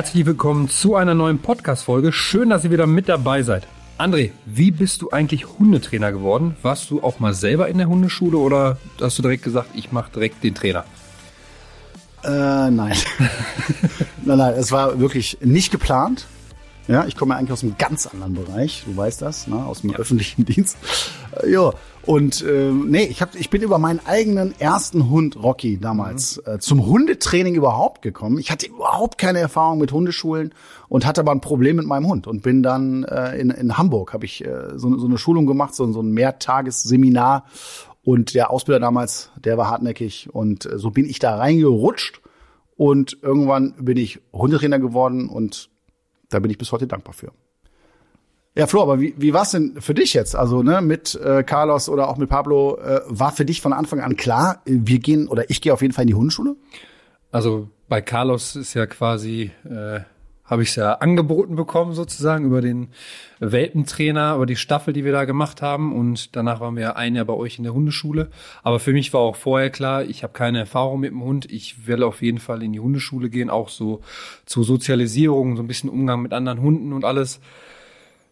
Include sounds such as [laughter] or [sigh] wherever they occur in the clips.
Herzlich willkommen zu einer neuen Podcast-Folge. Schön, dass ihr wieder mit dabei seid. André, wie bist du eigentlich Hundetrainer geworden? Warst du auch mal selber in der Hundeschule oder hast du direkt gesagt, ich mache direkt den Trainer? Äh, nein. [laughs] nein, nein, es war wirklich nicht geplant. Ja, ich komme eigentlich aus einem ganz anderen Bereich, du weißt das, ne, aus dem ja. öffentlichen [laughs] Dienst. Äh, ja, und äh, nee, ich, hab, ich bin über meinen eigenen ersten Hund Rocky damals mhm. äh, zum Hundetraining überhaupt gekommen. Ich hatte überhaupt keine Erfahrung mit Hundeschulen und hatte aber ein Problem mit meinem Hund und bin dann äh, in, in Hamburg habe ich äh, so, so eine Schulung gemacht, so, so ein Mehrtagesseminar und der Ausbilder damals, der war hartnäckig und äh, so bin ich da reingerutscht und irgendwann bin ich Hundetrainer geworden und da bin ich bis heute dankbar für. Ja, Flo, aber wie, wie war es denn für dich jetzt? Also ne, mit äh, Carlos oder auch mit Pablo, äh, war für dich von Anfang an klar, wir gehen oder ich gehe auf jeden Fall in die Hundeschule? Also bei Carlos ist ja quasi, äh, habe ich es ja angeboten bekommen sozusagen über den Welpentrainer, über die Staffel, die wir da gemacht haben. Und danach waren wir ja ein Jahr bei euch in der Hundeschule. Aber für mich war auch vorher klar, ich habe keine Erfahrung mit dem Hund. Ich will auf jeden Fall in die Hundeschule gehen, auch so zur Sozialisierung, so ein bisschen Umgang mit anderen Hunden und alles.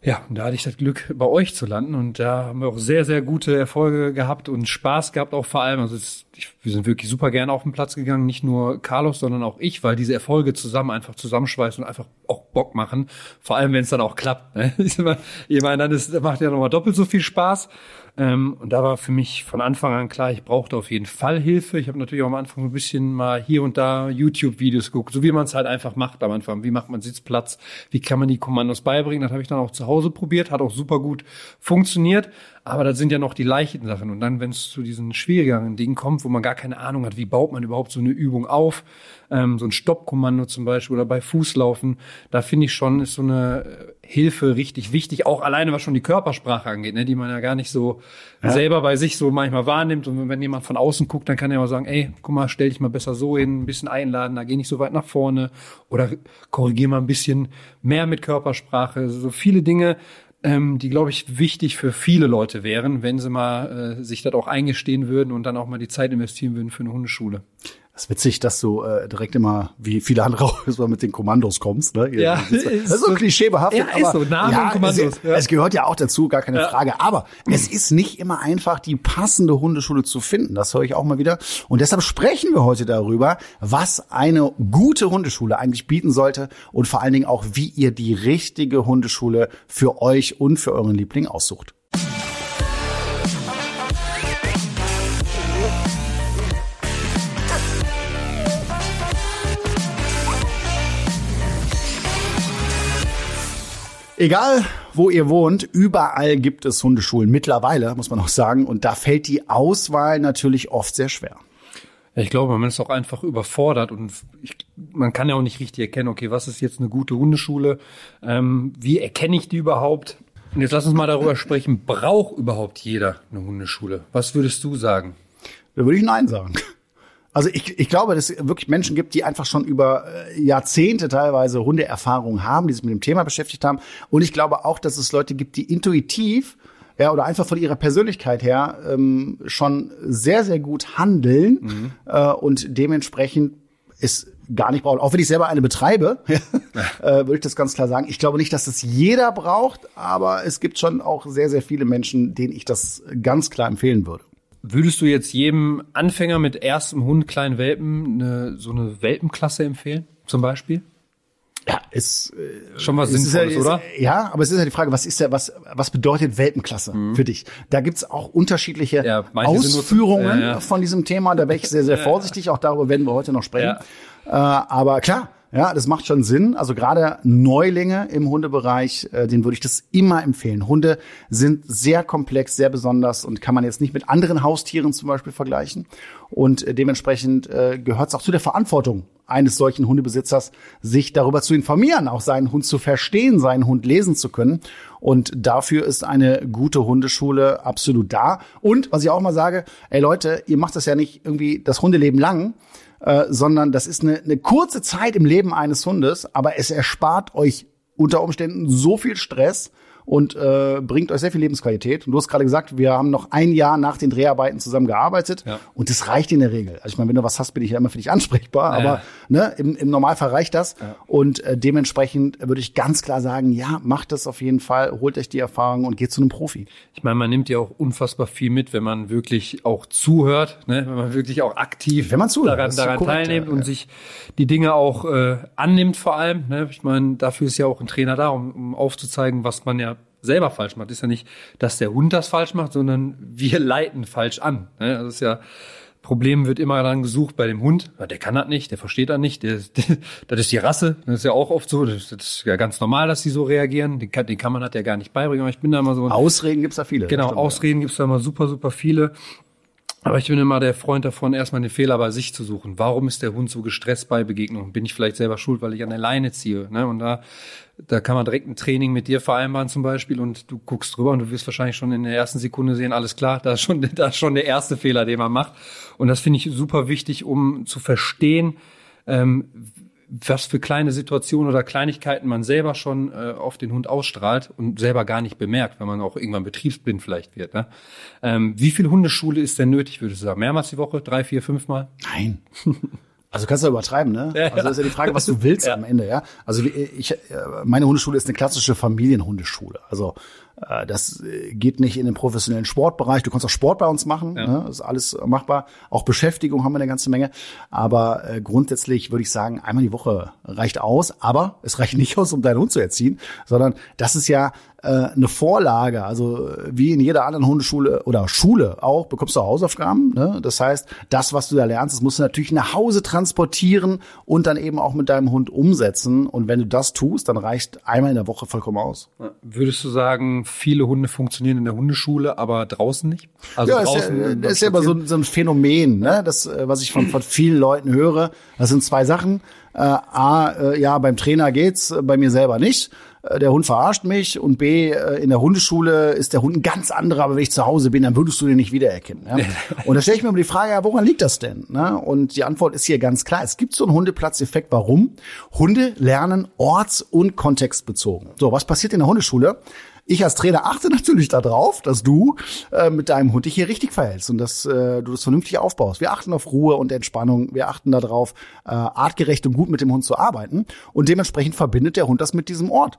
Ja, und da hatte ich das Glück, bei euch zu landen und da haben wir auch sehr, sehr gute Erfolge gehabt und Spaß gehabt auch vor allem. Also es, ich, wir sind wirklich super gerne auf den Platz gegangen, nicht nur Carlos, sondern auch ich, weil diese Erfolge zusammen einfach zusammenschweißen und einfach auch Bock machen. Vor allem, wenn es dann auch klappt. Ne? [laughs] Ich meine, dann ist, macht ja nochmal doppelt so viel Spaß. Ähm, und da war für mich von Anfang an klar, ich brauchte auf jeden Fall Hilfe. Ich habe natürlich auch am Anfang ein bisschen mal hier und da YouTube-Videos geguckt, so wie man es halt einfach macht am Anfang. Wie macht man Sitzplatz? Wie kann man die Kommandos beibringen? Das habe ich dann auch zu Hause probiert, hat auch super gut funktioniert. Aber das sind ja noch die leichten Sachen. Und dann, wenn es zu diesen schwierigeren Dingen kommt, wo man gar keine Ahnung hat, wie baut man überhaupt so eine Übung auf, ähm, so ein Stoppkommando zum Beispiel oder bei Fußlaufen, da finde ich schon, ist so eine äh, Hilfe richtig wichtig, auch alleine was schon die Körpersprache angeht, ne, die man ja gar nicht so ja. selber bei sich so manchmal wahrnimmt. Und wenn jemand von außen guckt, dann kann er mal sagen, ey, guck mal, stell dich mal besser so hin, ein bisschen einladen, da geh nicht so weit nach vorne oder korrigier mal ein bisschen mehr mit Körpersprache. So viele Dinge, ähm, die, glaube ich, wichtig für viele Leute wären, wenn sie mal äh, sich das auch eingestehen würden und dann auch mal die Zeit investieren würden für eine Hundeschule. Das ist witzig, dass du äh, direkt immer, wie viele andere auch, [laughs] mit den Kommandos kommst. Ne? Ja, das ist so klischeebehaftet. Ja, ist so, Namen ja, Kommandos. Es, ja. es gehört ja auch dazu, gar keine ja. Frage. Aber es ist nicht immer einfach, die passende Hundeschule zu finden. Das höre ich auch mal wieder. Und deshalb sprechen wir heute darüber, was eine gute Hundeschule eigentlich bieten sollte und vor allen Dingen auch, wie ihr die richtige Hundeschule für euch und für euren Liebling aussucht. Egal, wo ihr wohnt, überall gibt es Hundeschulen. Mittlerweile, muss man auch sagen. Und da fällt die Auswahl natürlich oft sehr schwer. Ich glaube, man ist auch einfach überfordert und ich, man kann ja auch nicht richtig erkennen, okay, was ist jetzt eine gute Hundeschule? Ähm, wie erkenne ich die überhaupt? Und jetzt lass uns mal darüber [laughs] sprechen, braucht überhaupt jeder eine Hundeschule? Was würdest du sagen? Da würde ich Nein sagen. Also ich, ich glaube, dass es wirklich Menschen gibt, die einfach schon über äh, Jahrzehnte teilweise Hundeerfahrung haben, die sich mit dem Thema beschäftigt haben. Und ich glaube auch, dass es Leute gibt, die intuitiv ja, oder einfach von ihrer Persönlichkeit her ähm, schon sehr, sehr gut handeln mhm. äh, und dementsprechend ist gar nicht brauchen. Auch wenn ich selber eine betreibe, [laughs] äh, würde ich das ganz klar sagen. Ich glaube nicht, dass das jeder braucht, aber es gibt schon auch sehr, sehr viele Menschen, denen ich das ganz klar empfehlen würde. Würdest du jetzt jedem Anfänger mit erstem Hund, kleinen Welpen, eine, so eine Welpenklasse empfehlen, zum Beispiel? Ja, ist äh, schon was Sinnvolles, ja, oder? Ja, aber es ist ja die Frage, was ist ja was was bedeutet Welpenklasse mhm. für dich? Da gibt's auch unterschiedliche ja, Ausführungen ja, von diesem Thema. Da wäre ich sehr sehr vorsichtig. Auch darüber werden wir heute noch sprechen. Äh, aber klar, ja, das macht schon Sinn. Also gerade Neulinge im Hundebereich, äh, den würde ich das immer empfehlen. Hunde sind sehr komplex, sehr besonders und kann man jetzt nicht mit anderen Haustieren zum Beispiel vergleichen. Und äh, dementsprechend äh, gehört es auch zu der Verantwortung eines solchen Hundebesitzers, sich darüber zu informieren, auch seinen Hund zu verstehen, seinen Hund lesen zu können. Und dafür ist eine gute Hundeschule absolut da. Und was ich auch mal sage, ey Leute, ihr macht das ja nicht irgendwie das Hundeleben lang, äh, sondern das ist eine, eine kurze Zeit im Leben eines Hundes, aber es erspart euch unter Umständen so viel Stress und äh, bringt euch sehr viel Lebensqualität. Und du hast gerade gesagt, wir haben noch ein Jahr nach den Dreharbeiten zusammen gearbeitet Ja. und das reicht in der Regel. Also ich meine, wenn du was hast, bin ich ja immer für dich ansprechbar, aber ne, im, im Normalfall reicht das. Und äh, dementsprechend würde ich ganz klar sagen, ja, macht das auf jeden Fall, holt euch die Erfahrung und geht zu einem Profi. Ich meine, man nimmt ja auch unfassbar viel mit, wenn man wirklich auch zuhört, ne? wenn man wirklich auch aktiv Wenn man zuhört, daran, daran korrekt, teilnimmt ja, und ja. sich die Dinge auch äh, annimmt vor allem. Ne? Ich meine, dafür ist ja auch ein Trainer da, um, um aufzuzeigen, was man ja selber falsch macht. Ist ja nicht, dass der Hund das falsch macht, sondern wir leiten falsch an. Ne? Das ist ja Problem wird immer dann gesucht bei dem Hund. Der kann das nicht, der versteht das nicht. Der, [laughs] das ist die Rasse. Das ist ja auch oft so. Das, ist ja ganz normal, dass die so reagieren. Den kann, den kann man das ja gar nicht beibringen. Aber ich bin da immer so. Ausreden gibt's da viele. Genau, Ausreden gibt's da immer super, super viele. Aber ich bin immer der Freund davon, erstmal den Fehler bei sich zu suchen. Warum ist der Hund so gestresst bei Begegnungen? Bin ich vielleicht selber schuld, weil ich an der Leine ziehe? Ne? Und da, da kann man direkt ein Training mit dir vereinbaren zum Beispiel und du guckst drüber und du wirst wahrscheinlich schon in der ersten Sekunde sehen, alles klar, da ist schon, [laughs] da ist schon der erste Fehler, den man macht. Und das finde ich super wichtig, um zu verstehen, ähm, was für kleine Situationen oder Kleinigkeiten man selber schon äh, auf den Hund ausstrahlt und selber gar nicht bemerkt, wenn man auch irgendwann betriebsblind vielleicht wird. Ne? Ähm, wie viel Hundeschule ist denn nötig, würdest du sagen? Mehrmals die Woche? Drei, vier, fünfmal? Nein. [laughs] Also kannst du übertreiben, ne? Also ist ja die Frage, was du willst am Ende, ja. Also ich, äh, meine Hundeschule ist eine klassische Familienhundeschule. Also das äh, geht nicht in den professionellen Sportbereich. Du kannst auch Sport bei uns machen, ne? ist alles machbar. Auch Beschäftigung haben wir eine ganze Menge. Aber äh, grundsätzlich würde ich sagen, einmal die Woche reicht aus. Aber es reicht nicht aus, um deinen Hund zu erziehen, sondern das ist ja äh, eine Vorlage. Also äh, wie in jeder anderen Hundeschule oder Schule auch, bekommst du Hausaufgaben. Ne? Das heißt, das, was du da lernst, das musst du natürlich nach Hause transportieren und dann eben auch mit deinem Hund umsetzen. Und wenn du das tust, dann reicht einmal in der Woche vollkommen aus. Würdest du sagen, viele Hunde funktionieren in der Hundeschule, aber draußen nicht? Also ja, ist ja, draußen das ist ja immer so, ein- so ein Phänomen, ne? Das, äh, was ich von, von vielen Leuten höre. Das sind zwei Sachen. Äh, A, äh, ja, beim Trainer geht's, äh, bei mir selber nicht. Äh, Der Hund verarscht mich und B, äh, in der Hundeschule ist der Hund ein ganz anderer, aber wenn ich zu Hause bin, dann würdest du den nicht wiedererkennen. Ja? [laughs] Und da stelle ich mir immer die Frage, ja, woran liegt das denn? Ne? Und die Antwort ist hier ganz klar. Es gibt so einen Hundeplatzeffekt. Warum? Hunde lernen orts- und kontextbezogen. So, was passiert in der Hundeschule? Ich als Trainer achte natürlich darauf, dass du äh, mit deinem Hund dich hier richtig verhältst und dass äh, du das vernünftig aufbaust. Wir achten auf Ruhe und Entspannung. Wir achten darauf, äh, artgerecht und gut mit dem Hund zu arbeiten. Und dementsprechend verbindet der Hund das mit diesem Ort.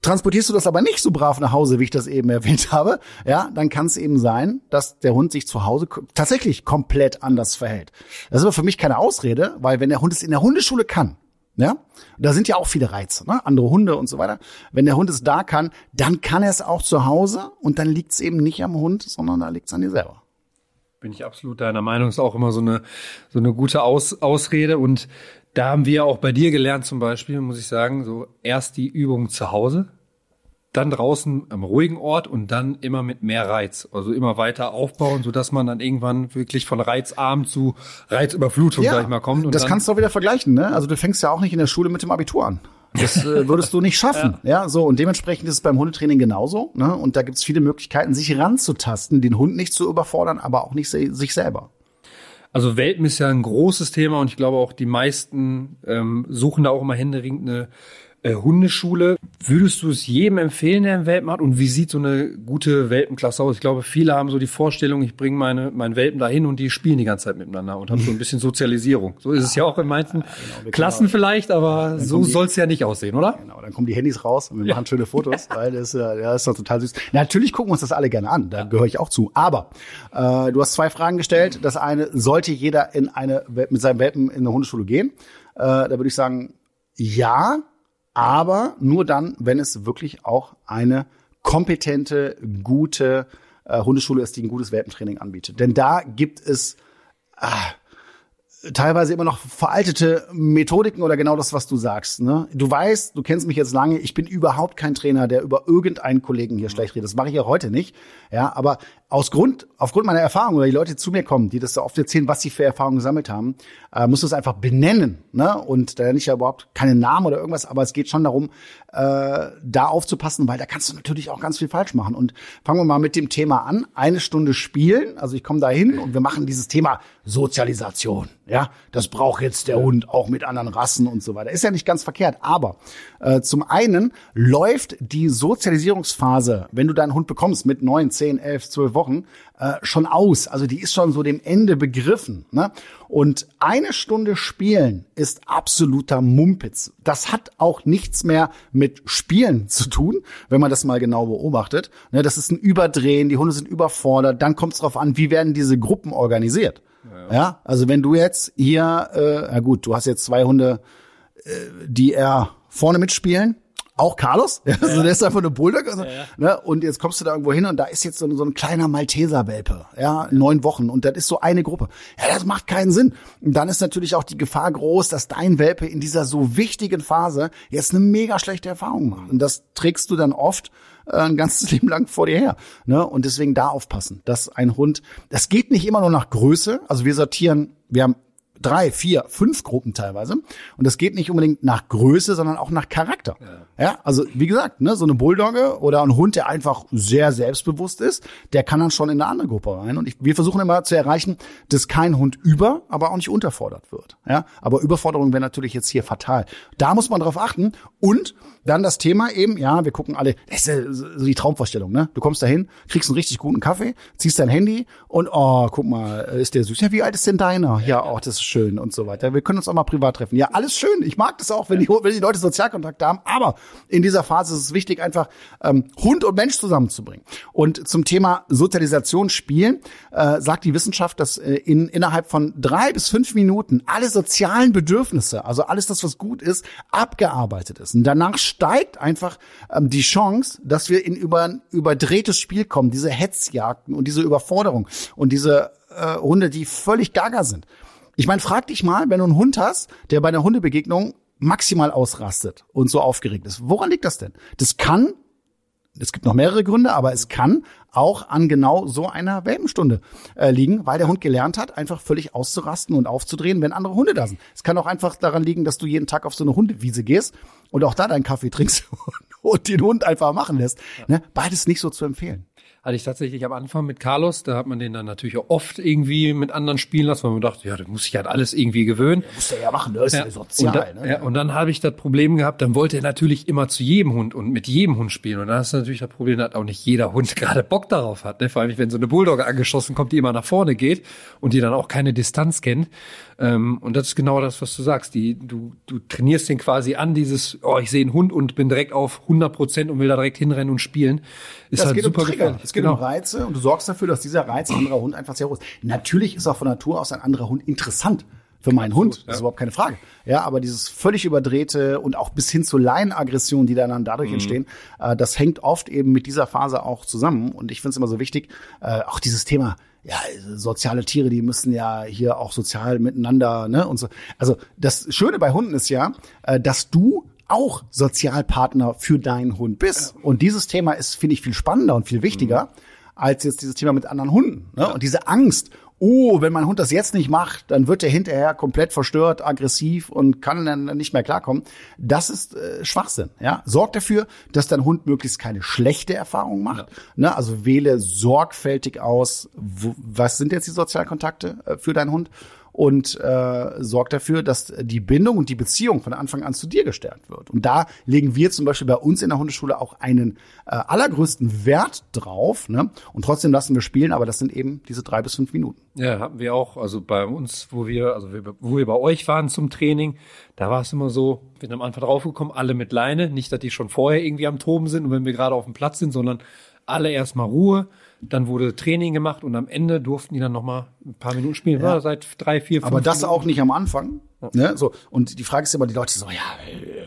Transportierst du das aber nicht so brav nach Hause, wie ich das eben erwähnt [laughs] habe, ja, dann kann es eben sein, dass der Hund sich zu Hause tatsächlich komplett anders verhält. Das ist aber für mich keine Ausrede, weil wenn der Hund es in der Hundeschule kann, ja, da sind ja auch viele Reize, ne? andere Hunde und so weiter. Wenn der Hund es da kann, dann kann er es auch zu Hause und dann liegt es eben nicht am Hund, sondern da liegt es an dir selber. Bin ich absolut deiner Meinung. Ist auch immer so eine, so eine gute Aus, Ausrede. Und da haben wir auch bei dir gelernt zum Beispiel, muss ich sagen, so erst die Übung zu Hause, dann draußen am ruhigen Ort und dann immer mit mehr Reiz. Also immer weiter aufbauen, sodass man dann irgendwann wirklich von reizarm zu Reizüberflutung, sag ich mal, kommt. Das kannst du auch wieder vergleichen, ne? Also du fängst ja auch nicht in der Schule mit dem Abitur an. Das äh, [laughs] würdest du nicht schaffen. ja. so und dementsprechend ist es beim Hundetraining genauso. Ne? Und da gibt es viele Möglichkeiten, sich ranzutasten, den Hund nicht zu überfordern, aber auch nicht se sich selber. Also Welpen ist ja ein großes Thema und ich glaube auch die meisten ähm, suchen da auch immer händeringend eine äh, Hundeschule. Würdest du es jedem empfehlen, der einen Welpen hat? Und wie sieht so eine gute Welpenklasse aus? Ich glaube, viele haben so die Vorstellung, ich bringe meine meinen Welpen dahin und die spielen die ganze Zeit miteinander und haben so ein bisschen Sozialisierung. So ist es ja auch in manchen Klassen vielleicht, aber so soll es ja nicht aussehen, oder? Genau, dann kommen die Handys raus und wir machen schöne Fotos, [laughs] weil das, äh, ja, das ist doch total süß. Natürlich gucken wir uns das alle gerne an, da gehöre ich auch zu. Aber äh, du hast zwei Fragen gestellt. Das eine, sollte jeder in eine mit seinem Welpen in eine Hundeschule gehen? Äh, da würde ich sagen, ja, aber nur dann, wenn es wirklich auch eine kompetente, gute äh, Hundeschule ist, die ein gutes Welpentraining anbietet. Denn da gibt es teilweise immer noch veraltete Methodiken oder genau das, was du sagst. Ne? Du weißt, du kennst mich jetzt lange, ich bin überhaupt kein Trainer, der über irgendeinen Kollegen hier schlecht redet. Das mache ich ja heute nicht. Ja, aber aus Grund, aufgrund meiner Erfahrung oder die Leute die zu mir kommen, die das so oft erzählen, was sie für Erfahrungen gesammelt haben, äh, musst du es einfach benennen. Ne? Und da nicht ja überhaupt keine Namen oder irgendwas, aber es geht schon darum, äh, da aufzupassen, weil da kannst du natürlich auch ganz viel falsch machen. Und fangen wir mal mit dem Thema an. Eine Stunde spielen. Also ich komme da hin und wir machen dieses Thema Sozialisation. Ja, das braucht jetzt der Hund auch mit anderen Rassen und so weiter. Ist ja nicht ganz verkehrt. Aber äh, zum einen läuft die Sozialisierungsphase, wenn du deinen Hund bekommst mit neun, zehn, elf, zwölf Wochen, äh, schon aus. Also die ist schon so dem Ende begriffen. Ne? Und eine Stunde spielen ist absoluter Mumpitz. Das hat auch nichts mehr mit Spielen zu tun, wenn man das mal genau beobachtet. Ne, das ist ein Überdrehen, die Hunde sind überfordert. Dann kommt es darauf an, wie werden diese Gruppen organisiert. Ja, ja, also wenn du jetzt hier, äh, na gut, du hast jetzt zwei Hunde, äh, die eher vorne mitspielen, auch Carlos, ja, [laughs] also der ist einfach eine Bulldog. Also, ja. ne, und jetzt kommst du da irgendwo hin und da ist jetzt so, so ein kleiner Malteser-Welpe, ja, neun Wochen und das ist so eine Gruppe. Ja, das macht keinen Sinn. Und dann ist natürlich auch die Gefahr groß, dass dein Welpe in dieser so wichtigen Phase jetzt eine mega schlechte Erfahrung macht. Und das trägst du dann oft äh, ein ganzes [laughs] Leben lang vor dir her. Ne? Und deswegen da aufpassen, dass ein Hund, das geht nicht immer nur nach Größe. Also wir sortieren, wir haben drei, vier, fünf Gruppen teilweise. Und das geht nicht unbedingt nach Größe, sondern auch nach Charakter. Ja, ja also wie gesagt, ne, so eine Bulldogge oder ein Hund, der einfach sehr selbstbewusst ist, der kann dann schon in eine andere Gruppe rein. Und ich, wir versuchen immer zu erreichen, dass kein Hund über, aber auch nicht unterfordert wird. Ja, aber Überforderung wäre natürlich jetzt hier fatal. Da muss man drauf achten. Und dann das Thema eben, ja, wir gucken alle, das ist so die Traumvorstellung, ne? Du kommst dahin, kriegst einen richtig guten Kaffee, ziehst dein Handy und oh, guck mal, ist der süß. Ja, wie alt ist denn deiner? Ja, auch das ist schön und so weiter. Wir können uns auch mal privat treffen. Ja, alles schön. Ich mag das auch, wenn die, wenn die Leute Sozialkontakt haben. Aber in dieser Phase ist es wichtig, einfach ähm, Hund und Mensch zusammenzubringen. Und zum Thema Sozialisation spielen äh, sagt die Wissenschaft, dass äh, in innerhalb von drei bis fünf Minuten alle sozialen Bedürfnisse, also alles das, was gut ist, abgearbeitet ist. Und danach steigt einfach ähm, die Chance, dass wir in über überdrehtes Spiel kommen, diese Hetzjagden und diese Überforderung und diese äh, Hunde, die völlig gaga sind. Ich meine, frag dich mal, wenn du einen Hund hast, der bei einer Hundebegegnung maximal ausrastet und so aufgeregt ist. Woran liegt das denn? Das kann, es gibt noch mehrere Gründe, aber es kann auch an genau so einer Welpenstunde äh, liegen, weil der Hund gelernt hat, einfach völlig auszurasten und aufzudrehen, wenn andere Hunde da sind. Es kann auch einfach daran liegen, dass du jeden Tag auf so eine Hundewiese gehst und auch da deinen Kaffee trinkst [laughs] und den Hund einfach machen lässt. Ne? Beides nicht so zu empfehlen hatte ich tatsächlich am Anfang mit Carlos, da hat man den dann natürlich auch oft irgendwie mit anderen spielen lassen, weil man dachte, ja, das muss ich halt alles irgendwie gewöhnen. Ja, muss er ja machen, das ist ja, sozial. Und, da, ne? ja, und dann habe ich das Problem gehabt, dann wollte er natürlich immer zu jedem Hund und mit jedem Hund spielen. Und dann ist natürlich das Problem, dass auch nicht jeder Hund [laughs] gerade Bock darauf hat. Ne? Vor allem, wenn so eine Bulldogge angeschossen kommt, die immer nach vorne geht und die dann auch keine Distanz kennt. Ähm, und das ist genau das, was du sagst. Die, du, du trainierst den quasi an, dieses, oh, ich sehe einen Hund und bin direkt auf 100 Prozent und will da direkt hinrennen und spielen. Ist das halt super um Trigger. Geht genau. um Reize und du sorgst dafür, dass dieser Reiz ein anderer Hund einfach sehr groß ist. Natürlich ist auch von Natur aus ein anderer Hund interessant für meinen Absolut, Hund. Das ja. ist überhaupt keine Frage. Ja, aber dieses völlig überdrehte und auch bis hin zur Leinenaggression, die dann dadurch mhm. entstehen, äh, das hängt oft eben mit dieser Phase auch zusammen. Und ich finde es immer so wichtig, äh, auch dieses Thema, ja, soziale Tiere, die müssen ja hier auch sozial miteinander, ne, und so. Also das Schöne bei Hunden ist ja, äh, dass du auch Sozialpartner für deinen Hund bist. Und dieses Thema ist, finde ich, viel spannender und viel wichtiger mhm. als jetzt dieses Thema mit anderen Hunden. Ne? Und diese Angst oh, wenn mein Hund das jetzt nicht macht, dann wird er hinterher komplett verstört, aggressiv und kann dann nicht mehr klarkommen. Das ist äh, Schwachsinn. Ja, sorg dafür, dass dein Hund möglichst keine schlechte Erfahrung macht. Ja. Ne? Also wähle sorgfältig aus, wo, was sind jetzt die Sozialkontakte äh, für deinen Hund und äh, sorgt dafür, dass die Bindung und die Beziehung von Anfang an zu dir gestärkt wird. Und da legen wir zum Beispiel bei uns in der Hundeschule auch einen äh, allergrößten Wert drauf. Ne? Und trotzdem lassen wir spielen, aber das sind eben diese drei bis fünf Minuten. Ja, hatten wir auch. Also bei uns, wo wir, also wo wir bei euch waren zum Training, da war es immer so, wir sind am Anfang draufgekommen, alle mit Leine. Nicht, dass die schon vorher irgendwie am Toben sind und wenn wir gerade auf dem Platz sind, sondern alle erstmal Ruhe dann wurde Training gemacht und am Ende durften die dann noch mal ein paar Minuten spielen. Ja. War seit drei, vier, fünf Aber das Minuten. auch nicht am Anfang. Ne? So, und die Frage ist immer, die Leute so, ja,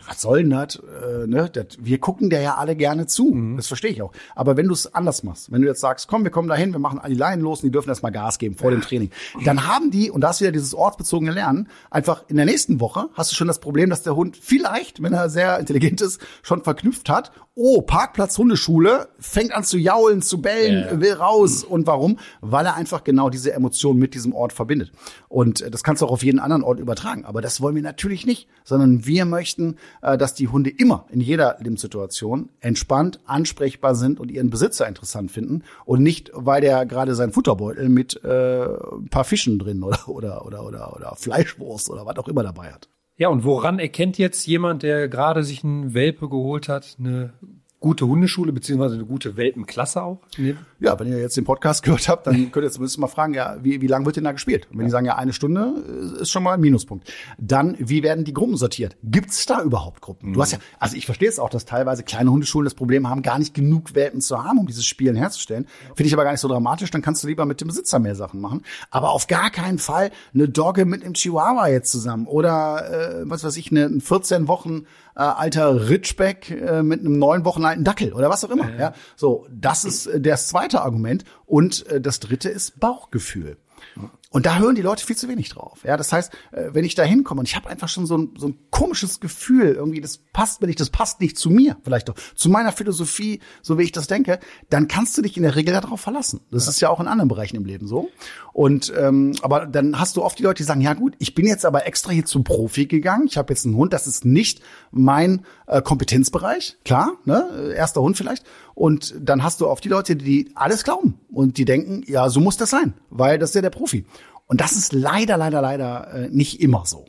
was soll denn das? Äh, ne? das? Wir gucken der ja alle gerne zu. Mhm. Das verstehe ich auch. Aber wenn du es anders machst, wenn du jetzt sagst, komm, wir kommen dahin, wir machen alle die Leinen los und die dürfen erstmal Gas geben vor ja. dem Training, dann haben die, und da ist wieder dieses ortsbezogene Lernen, einfach in der nächsten Woche hast du schon das Problem, dass der Hund vielleicht, wenn er sehr intelligent ist, schon verknüpft hat, oh, Parkplatz Hundeschule, fängt an zu jaulen, zu bellen, ja. will raus. Und warum? Weil er einfach genau diese Emotionen mit diesem Ort verbindet. Und äh, das kannst du auch auf jeden anderen Ort übertragen Aber das wollen wir natürlich nicht, sondern wir möchten, äh, dass die Hunde immer in jeder Lebenssituation entspannt, ansprechbar sind und ihren Besitzer interessant finden und nicht, weil der gerade seinen Futterbeutel mit äh, ein paar Fischen drin oder, oder, oder, oder, oder Fleischwurst oder was auch immer dabei hat. Ja, und woran erkennt jetzt jemand, der gerade sich einen Welpe geholt hat, eine gute Hundeschule beziehungsweise eine gute Welpenklasse auch? Ja, wenn ihr jetzt den Podcast gehört habt, dann könnt ihr zumindest mal fragen, ja, wie, wie lange wird denn da gespielt? Und wenn ja. die sagen, ja, eine Stunde äh, ist schon mal ein Minuspunkt. Dann, wie werden die Gruppen sortiert? Gibt's da überhaupt Gruppen? Mhm. Du hast ja, also ich verstehe es auch, dass teilweise kleine Hundeschulen das Problem haben, gar nicht genug Welpen zu haben, um dieses Spielen herzustellen. Finde ich aber gar nicht so dramatisch, dann kannst du lieber mit dem Besitzer mehr Sachen machen. Aber auf gar keinen Fall eine Dogge mit einem Chihuahua jetzt zusammen oder äh, was weiß ich, eine 14 Wochen äh, alter Ritschbeck äh, mit einem neun Wochen alten Dackel oder was auch immer. Ja, ja. So, das ist äh, das zweite Argument. Und äh, das dritte ist Bauchgefühl. Und da hören die Leute viel zu wenig drauf. Ja, das heißt, äh, wenn ich da hinkomme und ich habe einfach schon so ein, so ein komisches Gefühl, irgendwie das passt, wenn ich das passt nicht zu mir, vielleicht doch zu meiner Philosophie, so wie ich das denke, dann kannst du dich in der Regel darauf verlassen. Das ja. ist ja auch in anderen Bereichen im Leben so. Und ähm, aber dann hast du oft die Leute, die sagen, ja gut, ich bin jetzt aber extra hier zum Profi gegangen. Ich habe jetzt einen Hund, das ist nicht mein äh, Kompetenzbereich, klar, ne, erster Hund vielleicht. Und dann hast du oft die Leute, die alles glauben und die denken, ja, so muss das sein, weil das ist ja der Profi. Und das ist leider, leider, leider äh, nicht immer so.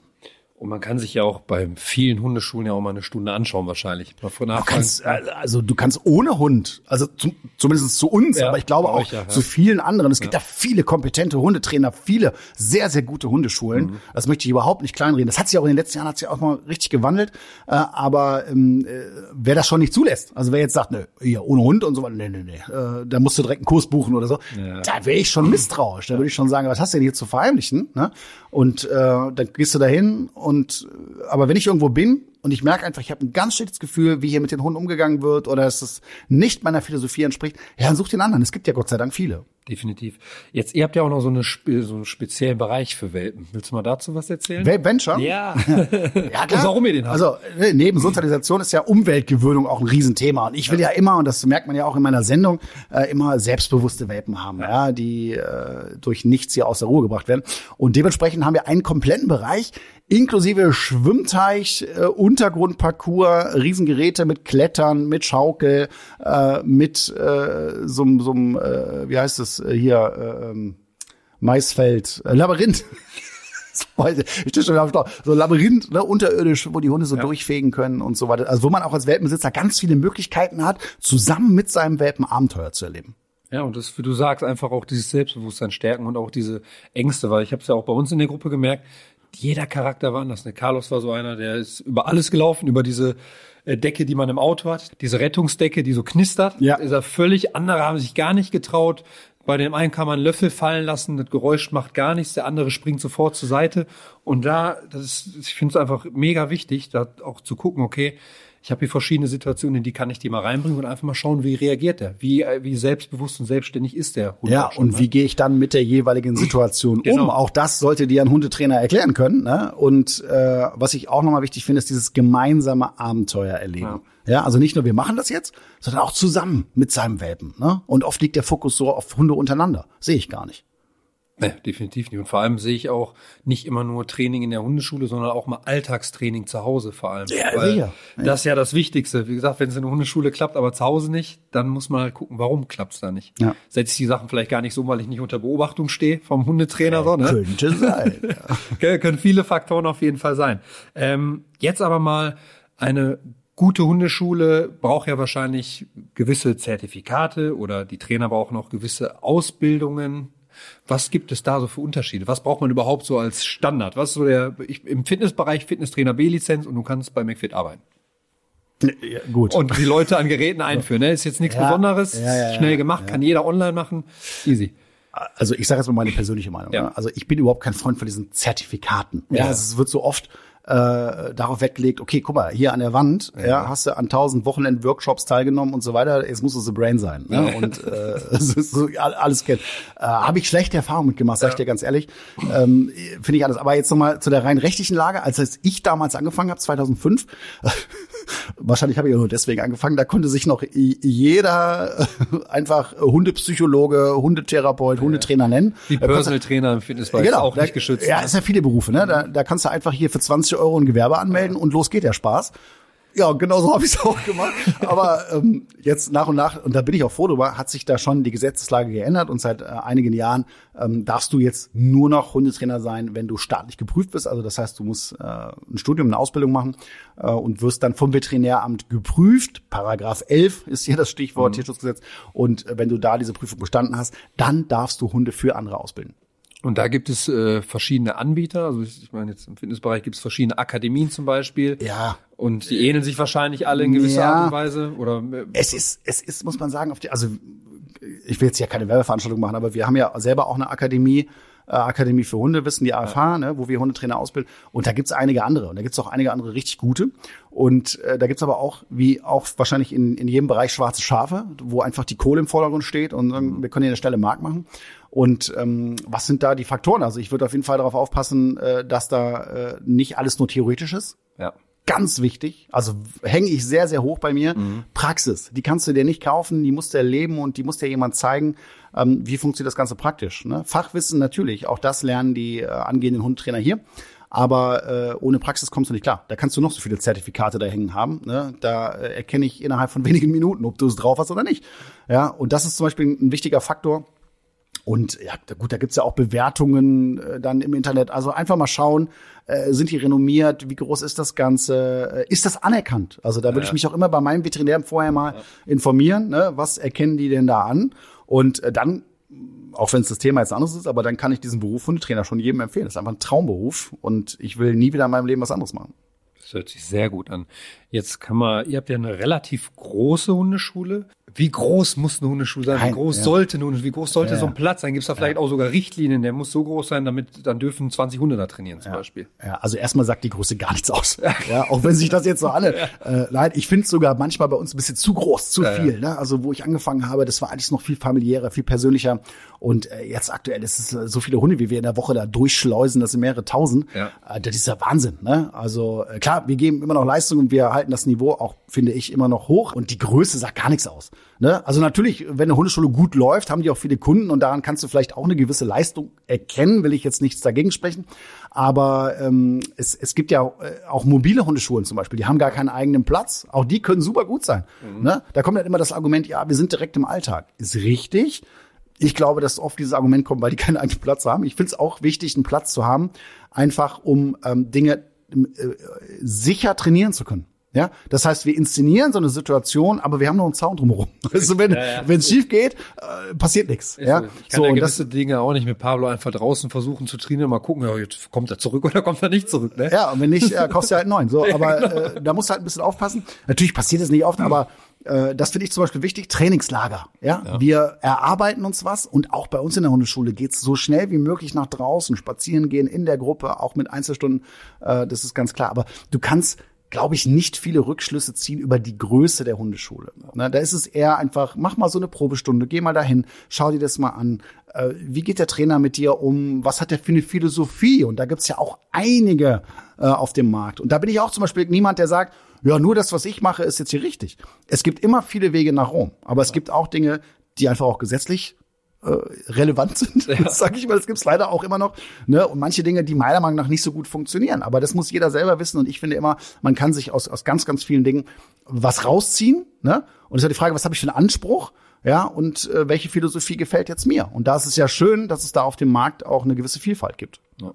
Und man kann sich ja auch bei vielen Hundeschulen ja auch mal eine Stunde anschauen wahrscheinlich. Du kannst, äh, also du kannst ohne Hund, also zum, zumindest zu uns, ja, aber ich glaube auch ja, ja. zu vielen anderen. Es gibt ja viele kompetente Hundetrainer, viele sehr, sehr gute Hundeschulen. Mhm. Das möchte ich überhaupt nicht kleinreden. Das hat sich auch in den letzten Jahren hat sich auch mal richtig gewandelt. Äh, aber ähm, äh, wer das schon nicht zulässt, also wer jetzt sagt, ne, hier ohne Hund und so, nee, nee, nee, äh, da musst du direkt einen Kurs buchen oder so, da wäre ich schon misstrauisch. Da würde ich schon sagen, was hast du denn hier zu verheimlichen? Ne? Und äh, dann gehst du dahin und aber wenn ich irgendwo bin und ich merke einfach, ich habe ein ganz schlechtes Gefühl, wie hier mit den Hunden umgegangen wird oder dass es nicht meiner Philosophie entspricht, ja, dann such den anderen. Es gibt ja Gott sei Dank viele. Definitiv. Jetzt, ihr habt ja auch noch so, eine, so einen speziellen Bereich für Welpen. Willst du mal dazu was erzählen? Venture? Ja. [laughs] [laughs] ja, klar. warum ihr den habt? Also, neben Sozialisation ist ja Umweltgewöhnung auch ein Riesenthema. Und ich will ja immer, und das merkt man ja auch in meiner Sendung, äh, immer selbstbewusste Welpen haben, ja, ja die äh, durch nichts hier aus der Ruhe gebracht werden. Und dementsprechend haben wir einen kompletten Bereich, inklusive Schwimmteich, äh, Untergrundparcours, Riesengeräte mit Klettern, mit Schaukel, äh, mit äh, so, so äh, wie heißt es äh, hier, äh, ähm, Maisfeld, äh, Labyrinth. [laughs] ich stehe schon auf so Labyrinth, ne, unterirdisch, wo die Hunde so ja. durchfegen können und so weiter. Also wo man auch als Welpenbesitzer ganz viele Möglichkeiten hat, zusammen mit seinem Welpen Abenteuer zu erleben. Ja, und das, wie du sagst, einfach auch dieses Selbstbewusstsein stärken und auch diese Ängste, weil ich habe es ja auch bei uns in der Gruppe gemerkt, jeder Charakter war anders. Ne? Carlos war so einer, der ist über alles gelaufen, über diese äh, Decke, die man im Auto hat, diese Rettungsdecke, die so knistert. Ja. Ist er völlig andere, haben sich gar nicht getraut. Bei dem einen kann man einen Löffel fallen lassen, das Geräusch macht gar nichts, der andere springt sofort zur Seite. Und da, das ist, ich finde es einfach mega wichtig, da auch zu gucken, okay, ich habe hier verschiedene Situationen, in die kann ich die mal reinbringen und einfach mal schauen, wie reagiert der, wie, wie selbstbewusst und selbstständig ist der Hund. Ja, schon, und ne? wie gehe ich dann mit der jeweiligen Situation genau. um? Auch das sollte dir ein Hundetrainer erklären können. Ne? Und äh, was ich auch nochmal wichtig finde, ist dieses gemeinsame Abenteuer erleben. Ja. Ja, also nicht nur wir machen das jetzt, sondern auch zusammen mit seinem Welpen. Ne? Und oft liegt der Fokus so auf Hunde untereinander. Sehe ich gar nicht. Nee, definitiv nicht. Und vor allem sehe ich auch nicht immer nur Training in der Hundeschule, sondern auch mal Alltagstraining zu Hause vor allem. Ja, Weil ja. Das ist ja das Wichtigste. Wie gesagt, wenn es in der Hundeschule klappt, aber zu Hause nicht, dann muss man halt gucken, warum klappt es da nicht. Ja. Setze ich die Sachen vielleicht gar nicht so, weil ich nicht unter Beobachtung stehe vom Hundetrainer. Ja, so, ne? Könnte sein. [laughs] Ja. Können viele Faktoren auf jeden Fall sein. Ähm, jetzt aber mal eine gute Hundeschule braucht ja wahrscheinlich gewisse Zertifikate oder die Trainer brauchen auch gewisse Ausbildungen was gibt es da so für Unterschiede? Was braucht man überhaupt so als Standard? Was ist so der, ich, im Fitnessbereich Fitnesstrainer B-Lizenz und du kannst bei McFit arbeiten. Ja, gut. Und die Leute an Geräten einführen. Ne? Ist jetzt nichts ja, Besonderes, ja, schnell gemacht, kann jeder online machen. Easy. Also ich sage jetzt mal meine persönliche Meinung. Ne? Also ich bin überhaupt kein Freund von diesen Zertifikaten. Ja, es wird so oft äh, darauf weggelegt, okay, guck mal, hier an der Wand, ja, ja hast du an tausend Wochenend-Workshops teilgenommen und so weiter, jetzt muss es The Brain sein. Ne? Und äh, [laughs] so alles kennt. Äh, Habe ich schlechte Erfahrungen mitgemacht, sag ich dir ganz ehrlich. Ähm, Finde ich alles. Aber jetzt nochmal zu der rein rechtlichen Lage, als ich damals angefangen habe, 2005, wahrscheinlich habe ich ja nur deswegen angefangen, da konnte sich noch jeder einfach Hundepsychologe, Hundetherapeut, ja. Hundetrainer nennen. Die Personal Trainer im Fitnessbereich genau, auch nicht geschützt. Ja, ist ja viele Berufe, ne? Da, da kannst du einfach hier für 20 Euro ein Gewerbe anmelden und los geht der Spaß. Ja, genau so habe ich es auch gemacht. Aber ähm, jetzt nach und nach, und da bin ich auch froh drüber, hat sich da schon die Gesetzeslage geändert und seit äh, einigen Jahren ähm, darfst du jetzt nur noch Hundetrainer sein, wenn du staatlich geprüft bist. Also das heißt, du musst äh, ein Studium, eine Ausbildung machen äh, und wirst dann vom Veterinäramt geprüft. Paragraph 11 ist hier das Stichwort mhm. Tierschutzgesetz. Und äh, wenn du da diese Prüfung bestanden hast, dann darfst du Hunde für andere ausbilden. Und da gibt es äh, verschiedene Anbieter. Also ich, ich meine, jetzt im Fitnessbereich gibt es verschiedene Akademien zum Beispiel. Ja. Und die ähneln sich wahrscheinlich alle in gewisser ja. Art und Weise. Oder es ist, es ist, muss man sagen, auf die, also ich will jetzt ja keine Werbeveranstaltung machen, aber wir haben ja selber auch eine Akademie, äh, Akademie für Hundewissen, die AFH, ja. ne, wo wir Hundetrainer ausbilden. Und da gibt's einige andere. Und da gibt's auch einige andere richtig gute. Und äh, da gibt's aber auch, wie auch wahrscheinlich in, in jedem Bereich, schwarze Schafe, wo einfach die Kohle im Vordergrund steht und sagen, mhm. wir können hier eine Stelle Markt machen. Und ähm, was sind da die Faktoren? Also ich würde auf jeden Fall darauf aufpassen, äh, dass da äh, nicht alles nur theoretisch ist. Ja. Ganz wichtig, also hänge ich sehr, sehr hoch bei mir. Mhm. Praxis, die kannst du dir nicht kaufen, die musst du erleben und die muss dir jemand zeigen, ähm, wie funktioniert das Ganze praktisch. Ne? Fachwissen natürlich, auch das lernen die äh, angehenden Hundtrainer hier. Aber äh, ohne Praxis kommst du nicht klar. Da kannst du noch so viele Zertifikate da hängen haben. Ne? Da äh, erkenne ich innerhalb von [laughs] wenigen Minuten, ob du es drauf hast oder nicht. Ja, und das ist zum Beispiel ein wichtiger Faktor und ja, gut, da gibt's ja auch Bewertungen äh, dann im Internet. Also einfach mal schauen, äh, sind die renommiert, wie groß ist das Ganze, äh, ist das anerkannt? Also da würde ja. ich mich auch immer bei meinem Veterinär vorher mal ja. informieren, ne? was erkennen die denn da an? Und äh, dann, auch wenn es das Thema jetzt anders ist, aber dann kann ich diesen Beruf Hundetrainer schon jedem empfehlen. Das ist einfach ein Traumberuf und ich will nie wieder in meinem Leben was anderes machen. Das hört sich sehr gut an. Jetzt kann man, ihr habt ja eine relativ große Hundeschule. Wie groß muss eine Hundeschule sein? Wie groß ja. sollte Hundeschule, wie groß sollte ja. so ein Platz sein? Gibt es da vielleicht ja. auch sogar Richtlinien? Der muss so groß sein, damit dann dürfen 20 Hunde da trainieren zum Beispiel. Ja, also erstmal sagt die Größe gar nichts aus. [laughs] Ja, auch wenn sich das jetzt so alle [laughs] äh, leid. Ich finde es sogar manchmal bei uns ein bisschen zu groß, zu viel. Ne? Also wo ich angefangen habe, das war alles noch viel familiärer, viel persönlicher. Und äh, jetzt aktuell ist es äh, so viele Hunde, wie wir in der Woche da durchschleusen, das sind mehrere tausend. Ja. Äh, das ist ja Wahnsinn. Ne? Also äh, klar, wir geben immer noch Leistung und wir halten das Niveau auch, finde ich, immer noch hoch. Und die Größe sagt gar nichts aus. Ne? Also natürlich, wenn eine Hundeschule gut läuft, haben die auch viele Kunden und daran kannst du vielleicht auch eine gewisse Leistung erkennen, will ich jetzt nichts dagegen sprechen. Aber ähm, es, es gibt ja äh, auch mobile Hundeschulen zum Beispiel, die haben gar keinen eigenen Platz. Auch die können super gut sein. Mhm. Ne? Da kommt halt immer das Argument, ja, wir sind direkt im Alltag. Ist richtig. Ich glaube, dass oft dieses Argument kommt, weil die keinen eigenen Platz haben. Ich finde es auch wichtig, einen Platz zu haben, einfach um ähm, Dinge äh, sicher trainieren zu können. Ja, das heißt, wir inszenieren so eine Situation, aber wir haben noch einen Zaun drumherum. [laughs] Also wenn ja, ja. es schief geht, äh, passiert nichts. Ja, ich kann so, ja gewisse das, Dinge auch nicht mit Pablo einfach draußen versuchen zu trainieren, mal gucken, ja, jetzt kommt er zurück [laughs] oder kommt er nicht zurück. Ne? Ja, und wenn nicht, äh, kaufst du halt neuen. So, [laughs] aber genau. äh, da musst du halt ein bisschen aufpassen. Natürlich passiert es nicht oft, aber äh, das finde ich zum Beispiel wichtig, Trainingslager. Ja? ja? wir erarbeiten uns was und auch bei uns in der Hundeschule geht's so schnell wie möglich nach draußen, spazieren gehen in der Gruppe, auch mit Einzelstunden, äh, das ist ganz klar. Aber du kannst glaube ich, nicht viele Rückschlüsse ziehen über die Größe der Hundeschule. Ne, da ist es eher einfach, mach mal so eine Probestunde, geh mal dahin, schau dir das mal an. Äh, wie geht der Trainer mit dir um? Was hat der für eine Philosophie? Und da gibt's ja auch einige äh, auf dem Markt. Und da bin ich auch zum Beispiel niemand, der sagt, ja, nur das, was ich mache, ist jetzt hier richtig. Es gibt immer viele Wege nach Rom, aber es gibt auch Dinge, die einfach auch gesetzlich äh, relevant sind, ja. [laughs] sage ich mal. Das gibt's leider auch immer noch. Ne? Und manche Dinge, die meiner Meinung nach nicht so gut funktionieren. Aber das muss jeder selber wissen. Und ich finde immer, man kann sich aus, aus ganz, ganz vielen Dingen was rausziehen. Ne? Und es ist ja die Frage, was habe ich für einen Anspruch? Ja, und äh, welche Philosophie gefällt jetzt mir? Und da ist es ja schön, dass es da auf dem Markt auch eine gewisse Vielfalt gibt. Ja.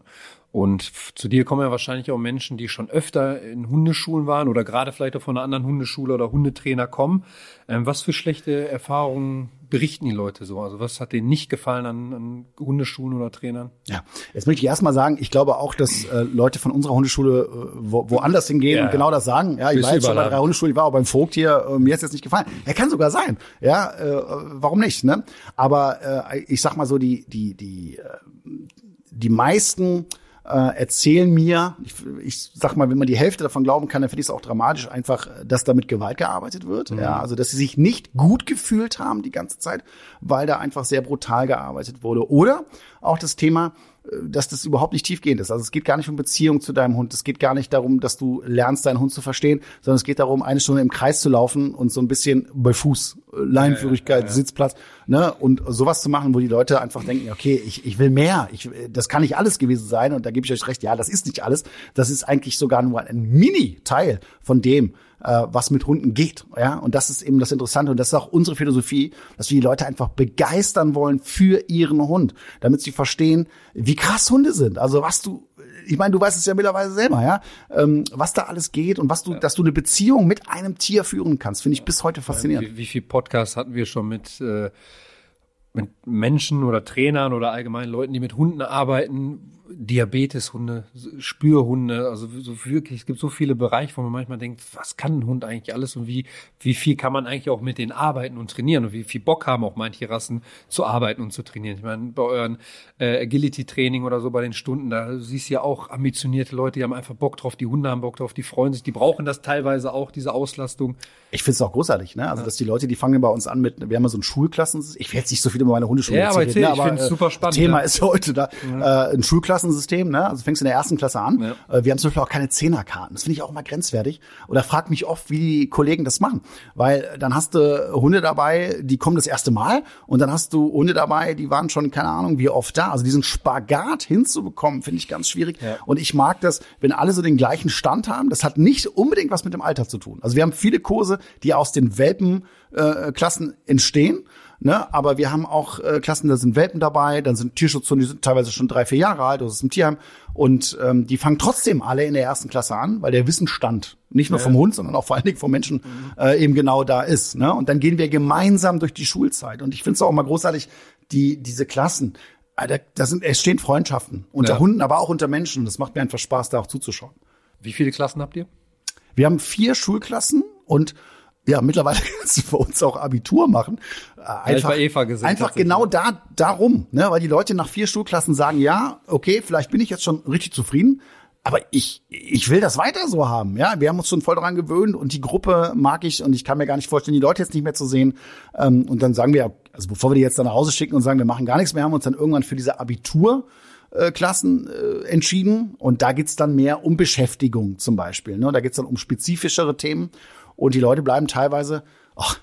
Und zu dir kommen ja wahrscheinlich auch Menschen, die schon öfter in Hundeschulen waren oder gerade vielleicht auch von einer anderen Hundeschule oder Hundetrainer kommen. Ähm, was für schlechte Erfahrungen berichten die Leute so? Also was hat denen nicht gefallen an, an Hundeschulen oder Trainern? Ja, jetzt möchte ich erstmal sagen, ich glaube auch, dass äh, Leute von unserer Hundeschule äh, wo, woanders hingehen ja, und genau das sagen. Ja, ich war jetzt schon bei drei Hundeschulen, ich war auch beim Vogt hier, äh, mir ist jetzt nicht gefallen. Er kann sogar sein. Ja, äh, warum nicht? Ne? Aber äh, ich sag mal so, die, die, die, äh, die meisten äh, erzählen mir, ich, ich sag mal, wenn man die Hälfte davon glauben kann, dann finde ich es auch dramatisch, einfach, dass da mit Gewalt gearbeitet wird. Mhm. Ja, also dass sie sich nicht gut gefühlt haben die ganze Zeit, weil da einfach sehr brutal gearbeitet wurde. Oder auch das Thema, dass das überhaupt nicht tiefgehend ist. Also es geht gar nicht um Beziehung zu deinem Hund. Es geht gar nicht darum, dass du lernst, deinen Hund zu verstehen, sondern es geht darum, eine Stunde im Kreis zu laufen und so ein bisschen bei Fuß, äh, Leinenführigkeit, ja, ja, ja. Sitzplatz, ne, und sowas zu machen, wo die Leute einfach denken, okay, ich, ich will mehr, ich, das kann nicht alles gewesen sein und da gebe ich euch recht, ja, das ist nicht alles. Das ist eigentlich sogar nur ein Mini-Teil von dem, äh, was mit Hunden geht. Ja, und das ist eben das Interessante und das ist auch unsere Philosophie, dass wir die Leute einfach begeistern wollen für ihren Hund, damit sie verstehen, wie krass Hunde sind. Also was du ich meine, du weißt es ja mittlerweile selber, ja, ähm, was da alles geht und was du, ja. dass du eine Beziehung mit einem Tier führen kannst, finde ich bis heute faszinierend. Wie, wie viel Podcasts hatten wir schon mit äh, mit Menschen oder Trainern oder allgemein Leuten, die mit Hunden arbeiten, Diabeteshunde, Spürhunde, also so wirklich, es gibt so viele Bereiche, wo man manchmal denkt, was kann ein Hund eigentlich alles und wie, wie viel kann man eigentlich auch mit denen arbeiten und trainieren und wie viel Bock haben auch manche Rassen zu arbeiten und zu trainieren. Ich meine, bei euren äh, Agility-Training oder so bei den Stunden, da siehst du ja auch ambitionierte Leute, die haben einfach Bock drauf, die Hunde haben Bock drauf, die freuen sich, die brauchen das teilweise auch, diese Auslastung. Ich finde es auch großartig, ne? Also, ja. dass die Leute, die fangen bei uns an mit, wir haben ja so ein Schulklassen, ich will jetzt nicht so viel über meine Hundeschule ja, aber, erzählen, ne? aber ich finde es super spannend. Thema ja. ist heute da, ja. äh, ein Schulklassen Schulklassensystem, ne? Also fängst in der ersten Klasse an. Ja. Äh, wir haben zum Beispiel auch keine Zehnerkarten. Das finde ich auch mal grenzwertig. Oder frag mich oft, wie die Kollegen das machen. Weil dann hast du Hunde dabei, die kommen das erste Mal und dann hast du Hunde dabei, die waren schon, keine Ahnung, wie oft da. Also diesen Spagat hinzubekommen, finde ich ganz schwierig. Ja. Und ich mag das, wenn alle so den gleichen Stand haben. Das hat nicht unbedingt was mit dem Alter zu tun. Also wir haben viele Kurse, die aus den Welpenklassen äh, entstehen. Ne? Aber wir haben auch äh, Klassen, da sind Welpen dabei, dann sind Tierschutzhunden, die sind teilweise schon drei, vier Jahre alt, das ist ein Tierheim. Und ähm, die fangen trotzdem alle in der ersten Klasse an, weil der Wissensstand nicht nur ja. vom Hund, sondern auch vor allen Dingen vom Menschen mhm. äh, eben genau da ist. Ne? Und dann gehen wir gemeinsam durch die Schulzeit. Und ich finde es auch mal großartig, die diese Klassen, äh, da, da sind, es stehen Freundschaften unter ja. Hunden, aber auch unter Menschen. Und das macht mir einfach Spaß, da auch zuzuschauen. Wie viele Klassen habt ihr? Wir haben vier Schulklassen und ja, mittlerweile [laughs] kannst du für uns auch Abitur machen. Einfach, ja, Eva gesehen, einfach genau da, darum, ne, weil die Leute nach vier Schulklassen sagen, ja, okay, vielleicht bin ich jetzt schon richtig zufrieden, aber ich, ich will das weiter so haben. Ja, wir haben uns schon voll daran gewöhnt und die Gruppe mag ich und ich kann mir gar nicht vorstellen, die Leute jetzt nicht mehr zu sehen. Ähm, und dann sagen wir, also bevor wir die jetzt dann nach Hause schicken und sagen, wir machen gar nichts mehr, haben wir uns dann irgendwann für diese Abitur Klassen äh, entschieden und da geht's dann mehr um Beschäftigung zum Beispiel. Ne? Da geht's dann um spezifischere Themen und die Leute bleiben teilweise ach,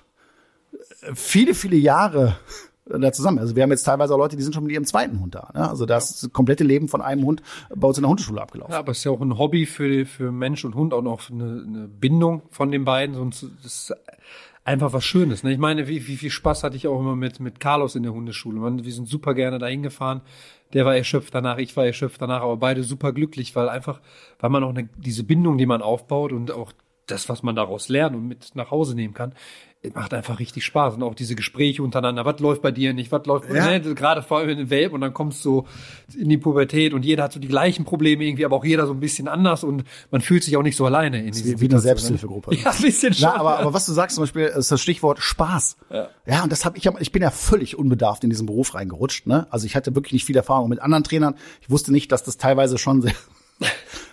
viele, viele Jahre da zusammen. Also wir haben jetzt teilweise auch Leute, die sind schon mit ihrem zweiten Hund da. Ne? Also das komplette Leben von einem Hund bei uns in der Hundeschule abgelaufen. Ja, aber es ist ja auch ein Hobby für, für Mensch und Hund, auch noch eine, eine Bindung von den beiden. Sonst ist einfach was Schönes. Ne? Ich meine, wie, wie viel Spaß hatte ich auch immer mit, mit Carlos in der Hundeschule. Man, wir sind super gerne dahin gefahren. Der war erschöpft danach, ich war erschöpft danach, aber beide super glücklich, weil einfach, weil man auch eine, diese Bindung, die man aufbaut und auch das, was man daraus lernt und mit nach Hause nehmen kann, macht einfach richtig Spaß. Und auch diese Gespräche untereinander, was läuft bei dir nicht, was läuft, ja. ne? gerade vor allem in den Welpen und dann kommst du so in die Pubertät und jeder hat so die gleichen Probleme irgendwie, aber auch jeder so ein bisschen anders und man fühlt sich auch nicht so alleine in wie, wie eine Selbsthilfegruppe. [laughs] Ja, ein bisschen schon. Na, aber, aber was du sagst zum Beispiel, ist das Stichwort Spaß. Ja, ja und das habe ich, hab, ich bin ja völlig unbedarft in diesen Beruf reingerutscht. Ne? Also ich hatte wirklich nicht viel Erfahrung mit anderen Trainern. Ich wusste nicht, dass das teilweise schon sehr,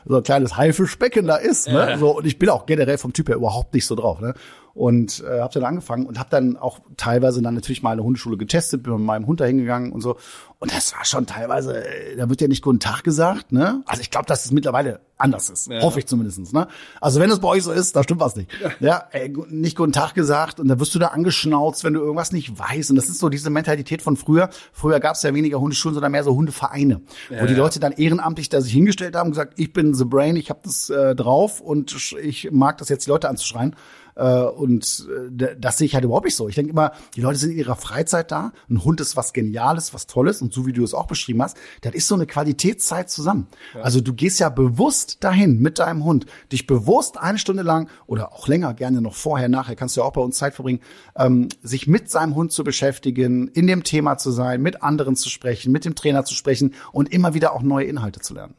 so ein kleines Haifischbecken da ist. Ne? So, und ich bin auch generell vom Typ her überhaupt nicht so drauf. Ne? Und äh, habe dann angefangen und habe dann auch teilweise dann natürlich mal eine Hundeschule getestet, bin mit meinem Hund da hingegangen und so. Und das war schon teilweise, äh, da wird ja nicht guten Tag gesagt. Ne? Also ich glaube, dass es mittlerweile anders ist. Ja. Hoffe ich zumindestens. Ne? Also wenn es bei euch so ist, da stimmt was nicht. Ja, ja ey, nicht guten Tag gesagt und da wirst du da angeschnauzt, wenn du irgendwas nicht weißt. Und das ist so diese Mentalität von früher. Früher gab es ja weniger Hundeschulen, sondern mehr so Hundevereine, ja, wo die Leute dann ehrenamtlich da sich hingestellt haben und gesagt, ich bin the brain, ich habe das äh, drauf und ich mag das jetzt, die Leute anzuschreien. Äh, und äh, das sehe ich halt überhaupt nicht so. Ich denke immer, die Leute sind in ihrer Freizeit da. Ein Hund ist was Geniales, was Tolles. Und so wie du es auch beschrieben hast, das ist so eine Qualitätszeit zusammen. Ja. Also du gehst ja bewusst dahin mit deinem Hund, dich bewusst eine Stunde lang oder auch länger, gerne noch vorher, nachher, kannst du ja auch bei uns Zeit verbringen, ähm, sich mit seinem Hund zu beschäftigen, in dem Thema zu sein, mit anderen zu sprechen, mit dem Trainer zu sprechen und immer wieder auch neue Inhalte zu lernen.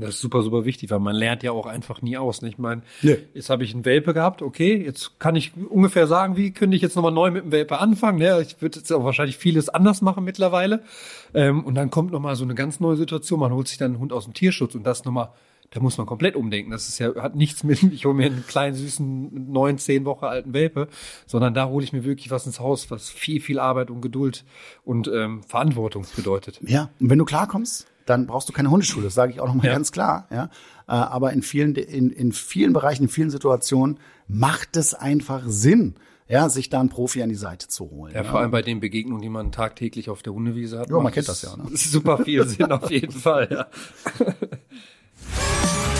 Das ist super, super wichtig, weil man lernt ja auch einfach nie aus. Ne? Ich meine, nee. jetzt habe ich einen Welpe gehabt, okay, jetzt kann ich ungefähr sagen, wie könnte ich jetzt nochmal neu mit dem Welpe anfangen. Ne? Ich würde jetzt auch wahrscheinlich vieles anders machen mittlerweile. Ähm, und dann kommt nochmal so eine ganz neue Situation. Man holt sich dann einen Hund aus dem Tierschutz und das nochmal, da muss man komplett umdenken. Das ist ja, hat nichts mit, [laughs] ich hole mir einen kleinen, süßen, neun, zehn Wochen alten Welpe, sondern da hole ich mir wirklich was ins Haus, was viel, viel Arbeit und Geduld und ähm, Verantwortung bedeutet. Ja, und wenn du klarkommst, dann brauchst du keine Hundeschule. Das sage ich auch nochmal ja. ganz klar. Ja, äh, aber in vielen in, in vielen Bereichen, in vielen Situationen macht es einfach Sinn, ja, sich da einen Profi an die Seite zu holen. Ja, vor allem bei den Begegnungen, die man tagtäglich auf der Hundewiese hat. Ja, man kennt das ja. Ne? [laughs] Super viel Sinn auf jeden Fall. Ja. [laughs]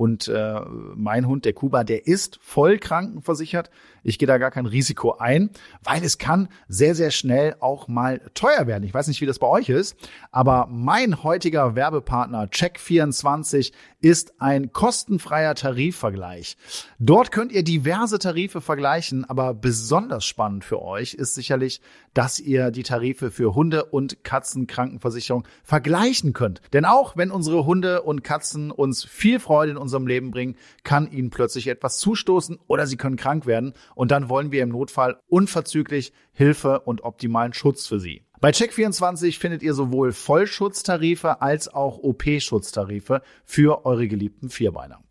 Und äh, mein Hund, der Kuba, der ist voll krankenversichert. Ich gehe da gar kein Risiko ein, weil es kann sehr, sehr schnell auch mal teuer werden. Ich weiß nicht, wie das bei euch ist, aber mein heutiger Werbepartner Check24 ist ein kostenfreier Tarifvergleich. Dort könnt ihr diverse Tarife vergleichen, aber besonders spannend für euch ist sicherlich, dass ihr die Tarife für Hunde- und Katzenkrankenversicherung vergleichen könnt. Denn auch wenn unsere Hunde und Katzen uns viel Freude in unserem Leben bringen, kann ihnen plötzlich etwas zustoßen oder sie können krank werden und dann wollen wir im Notfall unverzüglich Hilfe und optimalen Schutz für sie. Bei Check24 findet ihr sowohl Vollschutztarife als auch OP-Schutztarife für eure geliebten Vierbeiner.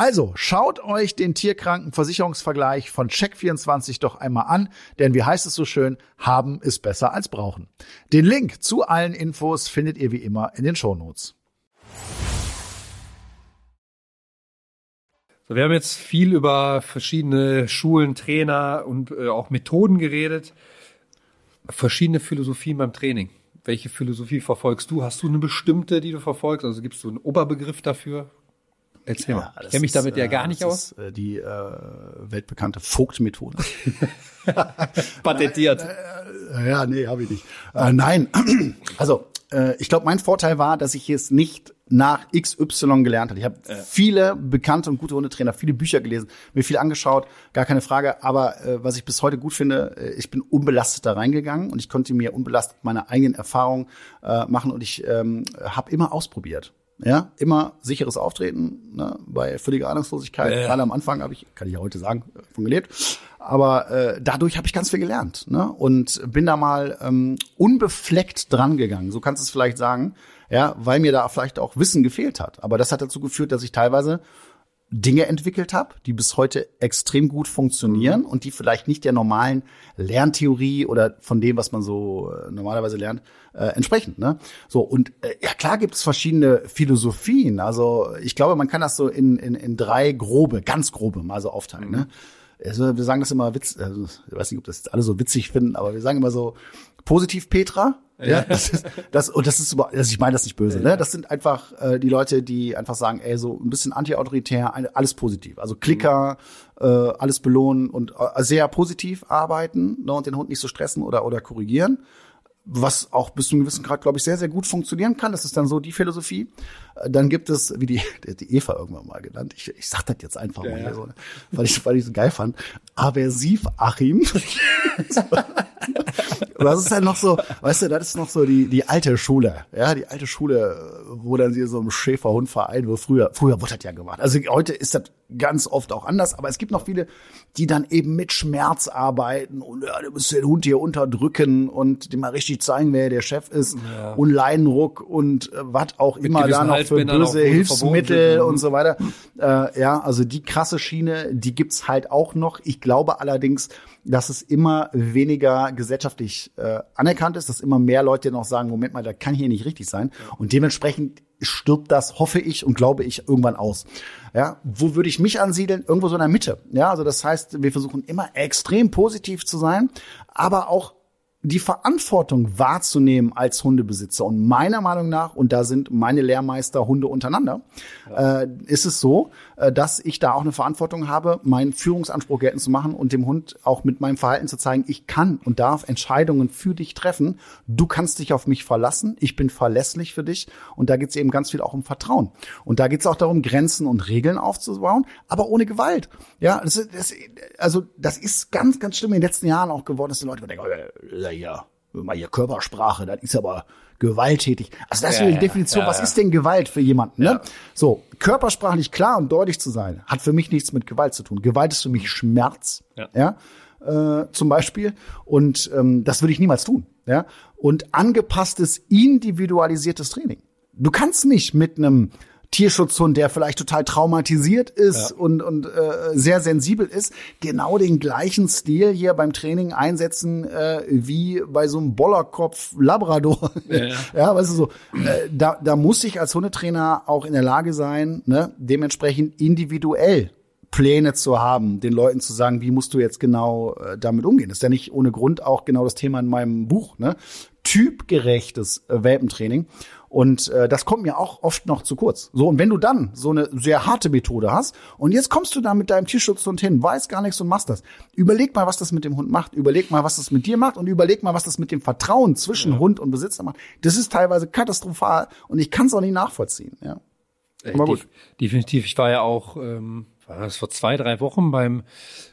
Also schaut euch den Tierkrankenversicherungsvergleich von Check24 doch einmal an, denn wie heißt es so schön, haben ist besser als brauchen. Den Link zu allen Infos findet ihr wie immer in den Shownotes. So, wir haben jetzt viel über verschiedene Schulen, Trainer und äh, auch Methoden geredet. Verschiedene Philosophien beim Training. Welche Philosophie verfolgst du? Hast du eine bestimmte, die du verfolgst? Also gibst du einen Oberbegriff dafür? Erzähl mal. Ja, ich kenne mich damit ja gar nicht aus. Ist, äh, die äh, weltbekannte Vogt-Methode. [laughs] Patentiert. Äh, ja, nee, habe ich nicht. Äh, nein, [clears throat] also äh, ich glaube, mein Vorteil war, dass ich es nicht nach XY gelernt habe. Ich habe ja. viele bekannte und gute Hundetrainer, viele Bücher gelesen, mir viel angeschaut, gar keine Frage. Aber äh, was ich bis heute gut finde, äh, ich bin unbelastet da reingegangen und ich konnte mir unbelastet meine eigenen Erfahrungen äh, machen und ich ähm, habe immer ausprobiert. Ja, immer sicheres Auftreten, ne, bei völliger Ahnungslosigkeit. Ja, Gerade am Anfang habe ich, kann ich ja heute sagen, von gelebt. Aber äh, dadurch habe ich ganz viel gelernt ne? und bin da mal ähm, unbefleckt dran gegangen. So kannst du es vielleicht sagen, ja, weil mir da vielleicht auch Wissen gefehlt hat. Aber das hat dazu geführt, dass ich teilweise Dinge entwickelt habe, die bis heute extrem gut funktionieren und die vielleicht nicht der normalen Lerntheorie oder von dem, was man so äh, normalerweise lernt, äh, entsprechen. Ne? So und äh, ja klar gibt es verschiedene Philosophien. Also ich glaube, man kann das so in, in, in drei grobe, ganz grobe mal so aufteilen. Ne? Mhm. Ne? Also wir sagen das immer witz, also, ich weiß nicht, ob das jetzt alle so witzig finden, aber wir sagen immer so positiv Petra, ja, das ist, das, und das ist, also ich meine das nicht böse, ne? Das sind einfach äh, die Leute, die einfach sagen, ey, so ein bisschen anti-autoritär, alles positiv. Also Klicker, äh, alles belohnen und äh, sehr positiv arbeiten ne, und den Hund nicht so stressen oder, oder korrigieren was auch bis zu einem gewissen Grad, glaube ich, sehr, sehr gut funktionieren kann. Das ist dann so die Philosophie. Äh, dann gibt es, wie die, [laughs] die Eva irgendwann mal genannt, ich, ich sag das jetzt einfach ja, mal, ja. So, weil ich weil ich so geil fand, aversiv Achim. [laughs] [laughs] das ist halt noch so, weißt du, das ist noch so die, die alte Schule, ja, die alte Schule, wo dann sie so im Schäferhundverein, wo früher, früher wurde das ja gemacht. Also heute ist das ganz oft auch anders, aber es gibt noch viele, die dann eben mit Schmerz arbeiten und ja, du musst den Hund hier unterdrücken und dem mal richtig zeigen, wer der Chef ist ja. und Leinruck und äh, was auch mit immer da noch für böse Hilfsmittel und so weiter. Äh, ja, also die krasse Schiene, die gibt's halt auch noch. Ich glaube allerdings, dass es immer weniger gesellschaftlich äh, anerkannt ist, dass immer mehr Leute noch sagen, Moment mal, da kann hier nicht richtig sein. Und dementsprechend stirbt das, hoffe ich und glaube ich, irgendwann aus. Ja, wo würde ich mich ansiedeln? Irgendwo so in der Mitte. Ja, also das heißt, wir versuchen immer extrem positiv zu sein, aber auch die Verantwortung wahrzunehmen als Hundebesitzer. Und meiner Meinung nach, und da sind meine Lehrmeister Hunde untereinander. Äh, ist es so, äh, dass ich da auch eine Verantwortung habe, meinen Führungsanspruch geltend zu machen und dem Hund auch mit meinem Verhalten zu zeigen, ich kann und darf Entscheidungen für dich treffen. Du kannst dich auf mich verlassen, ich bin verlässlich für dich. Und da geht es eben ganz viel auch um Vertrauen. Und da geht es auch darum, Grenzen und Regeln aufzubauen, aber ohne Gewalt. Ja, das, das, also das ist ganz, ganz schlimm in den letzten Jahren auch geworden, dass die Leute denken, oh, ja, mal hier Körpersprache, das ist aber gewalttätig. Also das ist ja, die Definition, ja, was ist denn Gewalt für jemanden? Ne? So, körpersprachlich klar und deutlich zu sein, hat für mich nichts mit Gewalt zu tun. Gewalt ist für mich Schmerz, ja, äh, zum Beispiel. Und ähm, das würde ich niemals tun. Ja? Und angepasstes, individualisiertes Training. Du kannst nicht mit einem Tierschutzhund, der vielleicht total traumatisiert ist ja. und, und äh, sehr sensibel ist, genau den gleichen Stil hier beim Training einsetzen äh, wie bei so einem Bollerkopf Labrador. Ja, ja. [laughs] ja weißt du so, äh, da, da muss ich als Hundetrainer auch in der Lage sein, ne, dementsprechend individuell Pläne zu haben, den Leuten zu sagen, wie musst du jetzt genau äh, damit umgehen. Das ist ja nicht ohne Grund auch genau das Thema in meinem Buch, ne? Typgerechtes äh, Welpentraining. Und äh, das kommt mir auch oft noch zu kurz. So, und wenn du dann so eine sehr harte Methode hast und jetzt kommst du da mit deinem Tierschutzhund hin, weißt gar nichts und machst das. Überleg mal, was das mit dem Hund macht. Überleg mal, was das mit dir macht und überleg mal, was das mit dem Vertrauen zwischen ja. Hund und Besitzer macht. Das ist teilweise katastrophal und ich kann es auch nicht nachvollziehen. Ja. Aber gut. Definitiv. Ich war ja auch, ähm, war das vor zwei, drei Wochen beim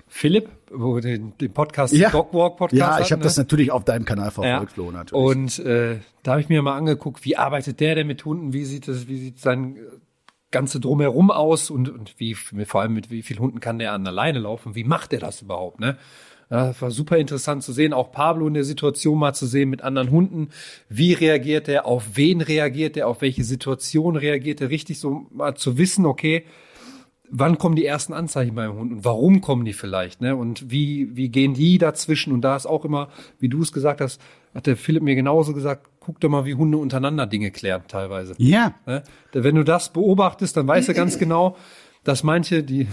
Philipp, wo den, den Podcast ja. Dogwalk Podcast Ja, ich habe ne? das natürlich auf deinem Kanal verfolgt, ja. Flo, natürlich. Und äh, da habe ich mir mal angeguckt, wie arbeitet der denn mit Hunden, wie sieht das, wie sieht sein ganze drumherum aus und, und wie vor allem mit wie vielen Hunden kann der an alleine laufen, wie macht er das überhaupt, ne? Ja, war super interessant zu sehen, auch Pablo in der Situation mal zu sehen mit anderen Hunden. Wie reagiert er, auf wen reagiert er, auf welche Situation reagiert er, richtig so mal zu wissen, okay, wann kommen die ersten Anzeichen beim Hund und warum kommen die vielleicht, ne? Und wie, wie gehen die dazwischen? Und da ist auch immer, wie du es gesagt hast, hat der Philipp mir genauso gesagt, guck doch mal, wie Hunde untereinander Dinge klären teilweise. Ja. Ne? Wenn du das beobachtest, dann weißt du ganz [laughs] genau, dass manche, die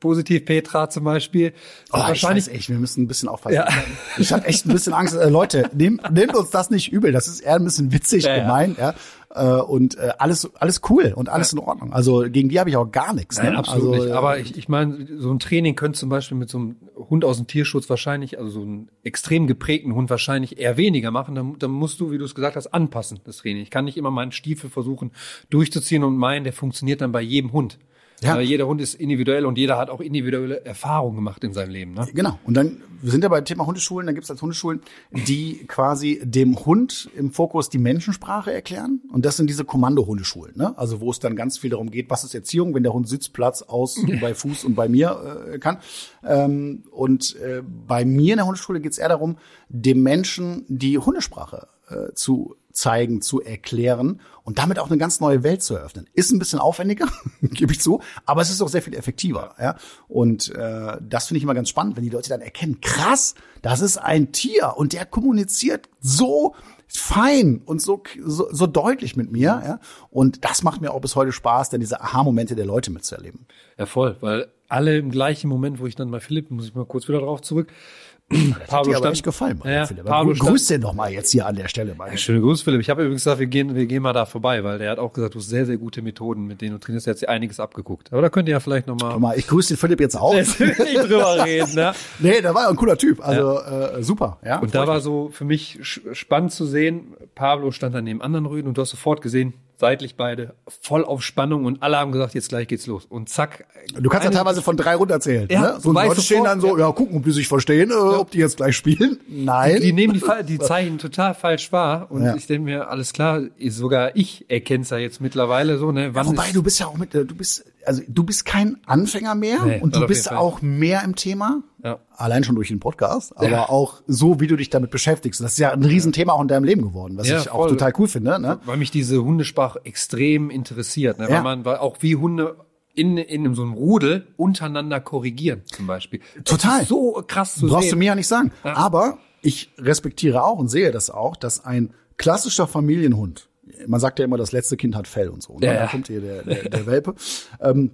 positiv Petra zum Beispiel. Oh, wahrscheinlich ich weiß echt, wir müssen ein bisschen aufpassen. Ja. Ich habe echt ein bisschen Angst. Äh, Leute, nehmt, nehmt uns das nicht übel. Das ist eher ein bisschen witzig ja, gemeint. Ja. Äh, und äh, alles alles cool und alles ja. in Ordnung. Also gegen die habe ich auch gar nichts. Nein, ne? absolut also, nicht. Aber ich, ich meine, so ein Training könnte zum Beispiel mit so einem Hund aus dem Tierschutz wahrscheinlich, also so einen extrem geprägten Hund wahrscheinlich eher weniger machen. Dann, dann musst du, wie du es gesagt hast, anpassen, das Training. Ich kann nicht immer meinen Stiefel versuchen durchzuziehen und meinen, der funktioniert dann bei jedem Hund. Ja. Weil jeder Hund ist individuell und jeder hat auch individuelle Erfahrungen gemacht in seinem Leben. Ne? Genau. Und dann wir sind ja beim Thema Hundeschulen. Dann gibt es als Hundeschulen, die quasi dem Hund im Fokus die Menschensprache erklären. Und das sind diese Kommando-Hundeschulen. Ne? Also wo es dann ganz viel darum geht, was ist Erziehung, wenn der Hund Sitzplatz aus [laughs] bei Fuß und bei mir äh, kann. Ähm, und äh, bei mir in der Hundeschule geht es eher darum, dem Menschen die Hundesprache äh, zu zeigen, zu erklären und damit auch eine ganz neue Welt zu eröffnen. Ist ein bisschen aufwendiger, [laughs] gebe ich zu, aber es ist auch sehr viel effektiver. Ja? Und äh, das finde ich immer ganz spannend, wenn die Leute dann erkennen, krass, das ist ein Tier und der kommuniziert so fein und so, so, so deutlich mit mir. Ja? Und das macht mir auch bis heute Spaß, dann diese Aha-Momente der Leute mitzuerleben. Ja, voll, weil alle im gleichen Moment, wo ich dann bei Philipp, muss ich mal kurz wieder drauf zurück, das Pablo hat dir aber echt gefallen, ja, Philipp. Pablo grüß den doch mal jetzt hier an der Stelle. Mal. Schöne Grüße, Philipp. Ich habe übrigens gesagt, wir gehen, wir gehen mal da vorbei, weil der hat auch gesagt, du hast sehr, sehr gute Methoden, mit denen du trainierst. Er hat sich einiges abgeguckt. Aber da könnt ihr ja vielleicht noch mal. ich grüße den Philipp jetzt auch. [laughs] nicht drüber [laughs] reden, ne? Nee, der war ja ein cooler Typ. Also ja. äh, super. Ja, und da war so für mich spannend zu sehen, Pablo stand dann neben anderen Rüden und du hast sofort gesehen, seitlich beide, voll auf Spannung und alle haben gesagt, jetzt gleich geht's los. Und zack. Du kannst ja teilweise von drei runterzählen. Ja, ne? So Leute stehen dann so, ja. ja, gucken, ob die sich verstehen, äh, ja. ob die jetzt gleich spielen. Nein. Die, die nehmen die, die Zeichen total falsch wahr. Und ja. ich denke mir, alles klar, sogar ich erkenne es ja jetzt mittlerweile so, ne? Wann wobei, du bist ja auch mit, du bist, also du bist kein Anfänger mehr nee, und du bist auch mehr im Thema. Ja. Allein schon durch den Podcast, aber ja. auch so, wie du dich damit beschäftigst. Das ist ja ein Riesenthema auch in deinem Leben geworden, was ja, ich auch total cool finde. Ne? Weil mich diese Hundesprache extrem interessiert, ne? weil man weil auch wie Hunde in, in so einem Rudel untereinander korrigieren, zum Beispiel. Total. so krass zu Brauchst sehen. du mir ja nicht sagen. Aber ich respektiere auch und sehe das auch, dass ein klassischer Familienhund, man sagt ja immer, das letzte Kind hat Fell und so. Ne? Ja, Dann kommt hier der, der, der Welpe. Ähm,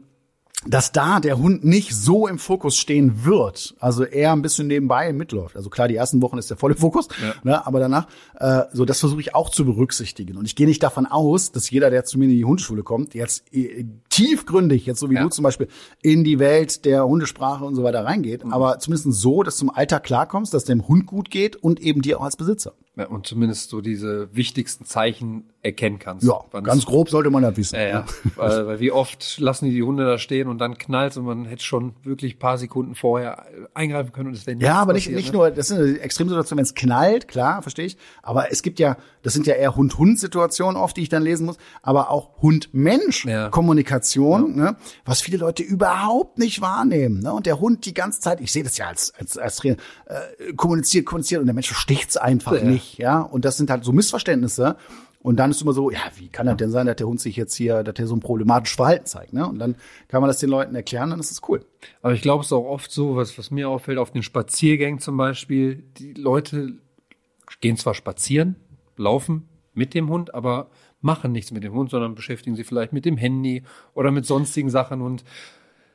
dass da der Hund nicht so im Fokus stehen wird, also eher ein bisschen nebenbei mitläuft. Also klar, die ersten Wochen ist der volle Fokus, ja. ne, aber danach, äh, so das versuche ich auch zu berücksichtigen. Und ich gehe nicht davon aus, dass jeder, der zu mir in die Hundeschule kommt, jetzt äh, tiefgründig, jetzt so wie ja. du zum Beispiel, in die Welt der Hundesprache und so weiter reingeht, mhm. aber zumindest so, dass du zum Alltag klarkommst, dass dem Hund gut geht und eben dir auch als Besitzer. Ja, und zumindest so diese wichtigsten Zeichen erkennen kannst. Ja, ganz grob sollte man das wissen. Ja, ja. [laughs] weil, weil wie oft lassen die die Hunde da stehen und dann knallt und man hätte schon wirklich paar Sekunden vorher eingreifen können und es wäre Ja, aber nicht, nicht ne? nur, das ist eine Extremsituation, wenn es knallt, klar, verstehe ich. Aber es gibt ja, das sind ja eher Hund-Hund-Situationen oft, die ich dann lesen muss, aber auch Hund-Mensch-Kommunikation, ja. ne, was viele Leute überhaupt nicht wahrnehmen. Ne? Und der Hund die ganze Zeit, ich sehe das ja als, als, als Trainer, äh, kommuniziert, kommuniziert und der Mensch versteht's einfach ja. nicht nicht, ja. Und das sind halt so Missverständnisse. Und dann ist immer so, ja, wie kann das denn sein, dass der Hund sich jetzt hier, dass der so ein problematisches Verhalten zeigt, ne? Und dann kann man das den Leuten erklären, dann ist es cool. Aber ich glaube, es ist auch oft so, was, was mir auffällt, auf den Spaziergängen zum Beispiel, die Leute gehen zwar spazieren, laufen mit dem Hund, aber machen nichts mit dem Hund, sondern beschäftigen sich vielleicht mit dem Handy oder mit sonstigen Sachen und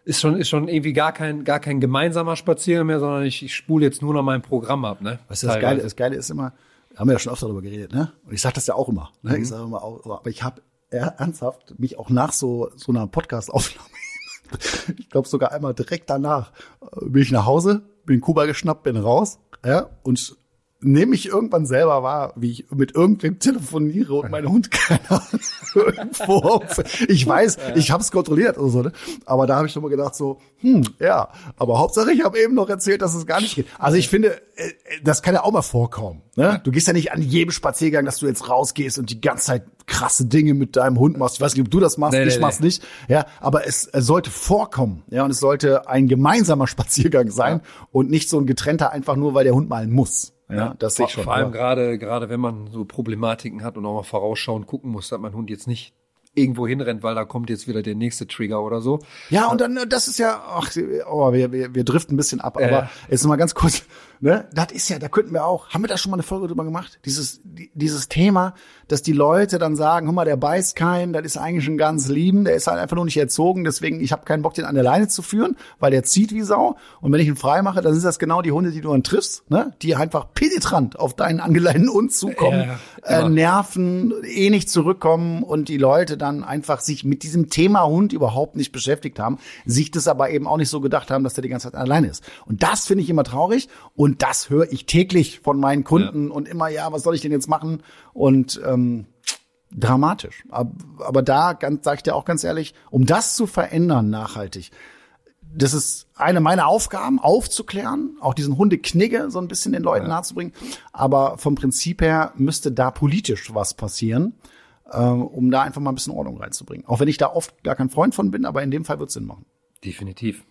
ist schon, ist schon irgendwie gar kein, gar kein gemeinsamer Spaziergang mehr, sondern ich, ich spule jetzt nur noch mein Programm ab, ne? Weißt du, das Geile, das Geile ist immer, haben wir ja schon oft darüber geredet, ne? Und ich sage das ja auch immer. Ne? Mhm. Ich sage immer auch, aber ich habe ernsthaft mich auch nach so so einer Podcast-Aufnahme, [laughs] ich glaube sogar einmal direkt danach, äh, bin ich nach Hause, bin Kuba geschnappt, bin raus, ja, und nehme ich irgendwann selber wahr, wie ich mit irgendwem telefoniere und mein Hund [laughs] keine Ahnung irgendwo. Ich weiß, ich habe es kontrolliert oder so, ne? aber da habe ich schon mal gedacht so, hm, ja, aber Hauptsache ich habe eben noch erzählt, dass es gar nicht geht. Also ich finde, äh, das kann ja auch mal vorkommen. Ne? Du gehst ja nicht an jedem Spaziergang, dass du jetzt rausgehst und die ganze Zeit krasse Dinge mit deinem Hund machst. Ich weiß nicht, ob du das machst, nee, ich nee, mach's nee. nicht. Ja, aber es, es sollte vorkommen. Ja, und es sollte ein gemeinsamer Spaziergang sein ja. und nicht so ein getrennter einfach nur, weil der Hund mal muss. Ja, das sehe ich schon. Vor allem gerade, gerade wenn man so Problematiken hat und auch mal vorausschauen gucken muss, dass mein Hund jetzt nicht irgendwo hinrennt, weil da kommt jetzt wieder der nächste Trigger oder so. Ja, und dann, das ist ja, ach, oh, wir, wir, wir driften ein bisschen ab, aber äh. jetzt mal ganz kurz, ne, das ist ja, da könnten wir auch, haben wir da schon mal eine Folge drüber gemacht? Dieses, dieses Thema, dass die Leute dann sagen, guck mal, der beißt keinen, das ist eigentlich ein ganz lieben, der ist halt einfach nur nicht erzogen, deswegen, ich habe keinen Bock, den an der Leine zu führen, weil der zieht wie Sau. Und wenn ich ihn frei mache, dann sind das genau die Hunde, die du dann triffst, ne, die einfach penetrant auf deinen angeleiteten Hund zukommen, ja, äh, nerven, eh nicht zurückkommen und die Leute dann einfach sich mit diesem Thema Hund überhaupt nicht beschäftigt haben, sich das aber eben auch nicht so gedacht haben, dass der die ganze Zeit alleine ist. Und das finde ich immer traurig und und das höre ich täglich von meinen Kunden ja. und immer, ja, was soll ich denn jetzt machen? Und ähm, dramatisch. Aber, aber da sage ich dir auch ganz ehrlich, um das zu verändern nachhaltig, das ist eine meiner Aufgaben, aufzuklären, auch diesen Hundeknigge so ein bisschen den Leuten ja. nahezubringen. Aber vom Prinzip her müsste da politisch was passieren, äh, um da einfach mal ein bisschen Ordnung reinzubringen. Auch wenn ich da oft gar kein Freund von bin, aber in dem Fall wird es Sinn machen. Definitiv.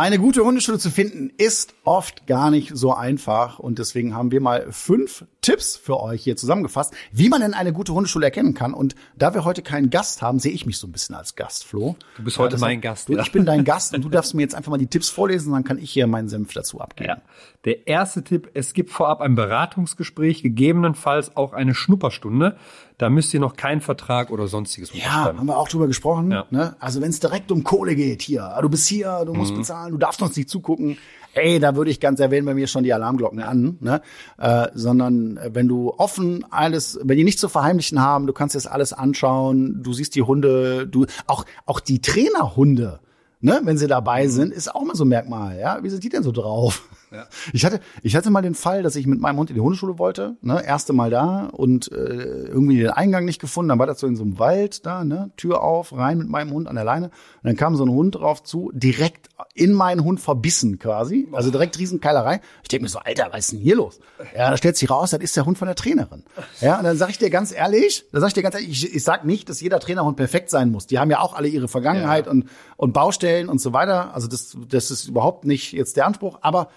Eine gute Hundeschule zu finden ist oft gar nicht so einfach und deswegen haben wir mal fünf Tipps für euch hier zusammengefasst, wie man denn eine gute Hundeschule erkennen kann. Und da wir heute keinen Gast haben, sehe ich mich so ein bisschen als Gast, Flo. Du bist heute ja, mein Gast. Du, ja. Ich bin dein Gast und du darfst mir jetzt einfach mal die Tipps vorlesen, dann kann ich hier meinen Senf dazu abgeben. Ja. Der erste Tipp, es gibt vorab ein Beratungsgespräch, gegebenenfalls auch eine Schnupperstunde. Da müsst ihr noch keinen Vertrag oder sonstiges Ja, haben wir auch drüber gesprochen. Ja. Ne? Also wenn es direkt um Kohle geht, hier, du bist hier, du musst mhm. bezahlen, du darfst uns nicht zugucken, ey, da würde ich ganz erwähnen bei mir schon die Alarmglocken an, ne? Äh, sondern äh, wenn du offen alles, wenn die nichts zu verheimlichen haben, du kannst dir das alles anschauen, du siehst die Hunde, du auch auch die Trainerhunde, ne, wenn sie dabei mhm. sind, ist auch mal so ein Merkmal, ja? Wie sind die denn so drauf? Ja. Ich hatte, ich hatte mal den Fall, dass ich mit meinem Hund in die Hundeschule wollte, ne, erste Mal da und äh, irgendwie den Eingang nicht gefunden. Dann war das so in so einem Wald da, ne, Tür auf, rein mit meinem Hund an der Leine. Und dann kam so ein Hund drauf zu, direkt in meinen Hund verbissen quasi, also direkt Riesenkeilerei. Ich denke mir so, Alter, was ist denn hier los? Ja, da stellt sich raus, das ist der Hund von der Trainerin. Ja, und dann sag ich dir ganz ehrlich, da sag ich dir ganz ehrlich, ich, ich sag nicht, dass jeder Trainerhund perfekt sein muss. Die haben ja auch alle ihre Vergangenheit ja. und und Baustellen und so weiter. Also das das ist überhaupt nicht jetzt der Anspruch, aber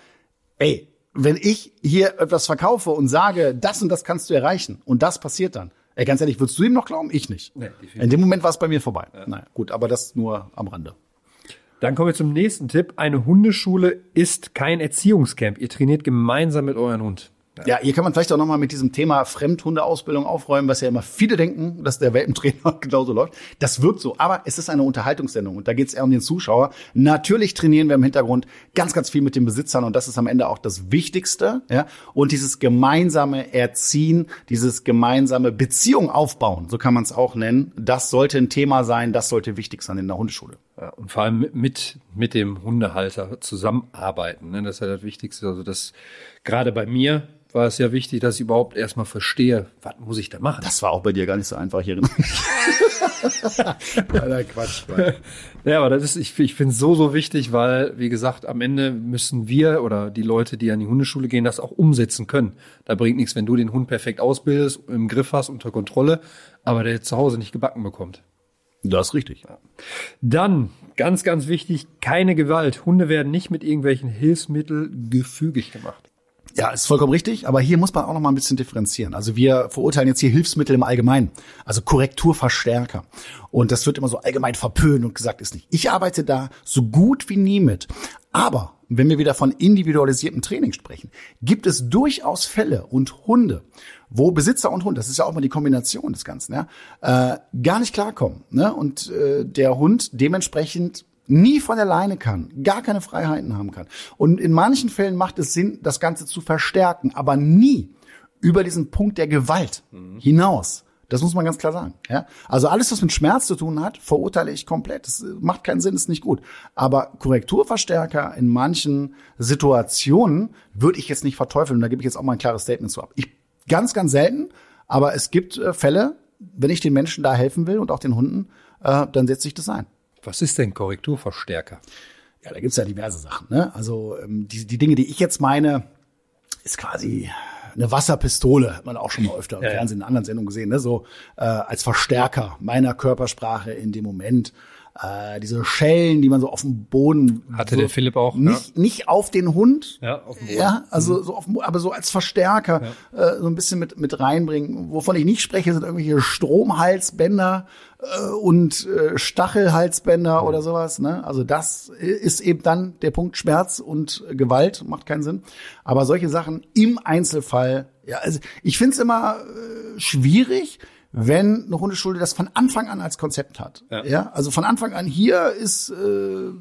ey, wenn ich hier etwas verkaufe und sage, das und das kannst du erreichen und das passiert dann, ey, ganz ehrlich, würdest du ihm noch glauben? Ich nicht. Nee, In dem Moment war es bei mir vorbei. Ja. Naja, gut, aber das nur am Rande. Dann kommen wir zum nächsten Tipp. Eine Hundeschule ist kein Erziehungscamp. Ihr trainiert gemeinsam mit euren Hund. Ja, hier kann man vielleicht auch nochmal mit diesem Thema Fremdhundeausbildung aufräumen, was ja immer viele denken, dass der Welpentrainer [laughs] genauso läuft. Das wirkt so, aber es ist eine Unterhaltungssendung und da geht es eher um den Zuschauer. Natürlich trainieren wir im Hintergrund ganz, ganz viel mit den Besitzern und das ist am Ende auch das Wichtigste. Ja? Und dieses gemeinsame Erziehen, dieses gemeinsame Beziehung aufbauen, so kann man es auch nennen, das sollte ein Thema sein, das sollte wichtig sein in der Hundeschule. Ja, und vor allem mit, mit dem Hundehalter zusammenarbeiten. Ne? Das ist ja das Wichtigste. Also das gerade bei mir war es ja wichtig, dass ich überhaupt erstmal verstehe, was muss ich da machen. Das war auch bei dir gar nicht so einfach hier. Alter, [laughs] Quatsch. Quatsch. Ja, aber das ist, ich, ich finde es so, so wichtig, weil, wie gesagt, am Ende müssen wir oder die Leute, die an die Hundeschule gehen, das auch umsetzen können. Da bringt nichts, wenn du den Hund perfekt ausbildest, im Griff hast, unter Kontrolle, aber der zu Hause nicht gebacken bekommt. Das ist richtig. Dann, ganz, ganz wichtig, keine Gewalt. Hunde werden nicht mit irgendwelchen Hilfsmitteln gefügig gemacht. Ja, ist vollkommen richtig, aber hier muss man auch noch mal ein bisschen differenzieren. Also wir verurteilen jetzt hier Hilfsmittel im Allgemeinen, also Korrekturverstärker. Und das wird immer so allgemein verpönt und gesagt ist nicht. Ich arbeite da so gut wie nie mit. Aber wenn wir wieder von individualisiertem Training sprechen, gibt es durchaus Fälle und Hunde, wo Besitzer und Hund, das ist ja auch mal die Kombination des Ganzen, ja, äh, gar nicht klarkommen. Ne? Und äh, der Hund dementsprechend nie von der Leine kann, gar keine Freiheiten haben kann. Und in manchen Fällen macht es Sinn, das Ganze zu verstärken, aber nie über diesen Punkt der Gewalt mhm. hinaus. Das muss man ganz klar sagen. Ja? Also alles, was mit Schmerz zu tun hat, verurteile ich komplett. Das macht keinen Sinn, ist nicht gut. Aber Korrekturverstärker in manchen Situationen würde ich jetzt nicht verteufeln. Und da gebe ich jetzt auch mal ein klares Statement zu ab. Ich ganz, ganz selten, aber es gibt äh, Fälle, wenn ich den Menschen da helfen will und auch den Hunden, äh, dann setze ich das ein. Was ist denn Korrekturverstärker? Ja, da gibt's ja diverse Sachen. Ne? Also ähm, die, die Dinge, die ich jetzt meine, ist quasi eine Wasserpistole, hat man auch schon mal öfter im ja, Fernsehen in anderen Sendungen gesehen, ne? so äh, als Verstärker meiner Körpersprache in dem Moment äh, diese Schellen, die man so auf dem Boden hatte so, der Philipp auch nicht ja. nicht auf den Hund, ja, auf dem Boden. ja also mhm. so auf dem, aber so als Verstärker ja. äh, so ein bisschen mit mit reinbringen. Wovon ich nicht spreche, sind irgendwelche Stromhalsbänder äh, und äh, Stachelhalsbänder mhm. oder sowas. Ne? Also das ist eben dann der Punkt Schmerz und Gewalt macht keinen Sinn. Aber solche Sachen im Einzelfall, ja, also ich finde es immer äh, schwierig wenn eine Hundeschule das von Anfang an als Konzept hat. Ja, ja? also von Anfang an hier ist, äh,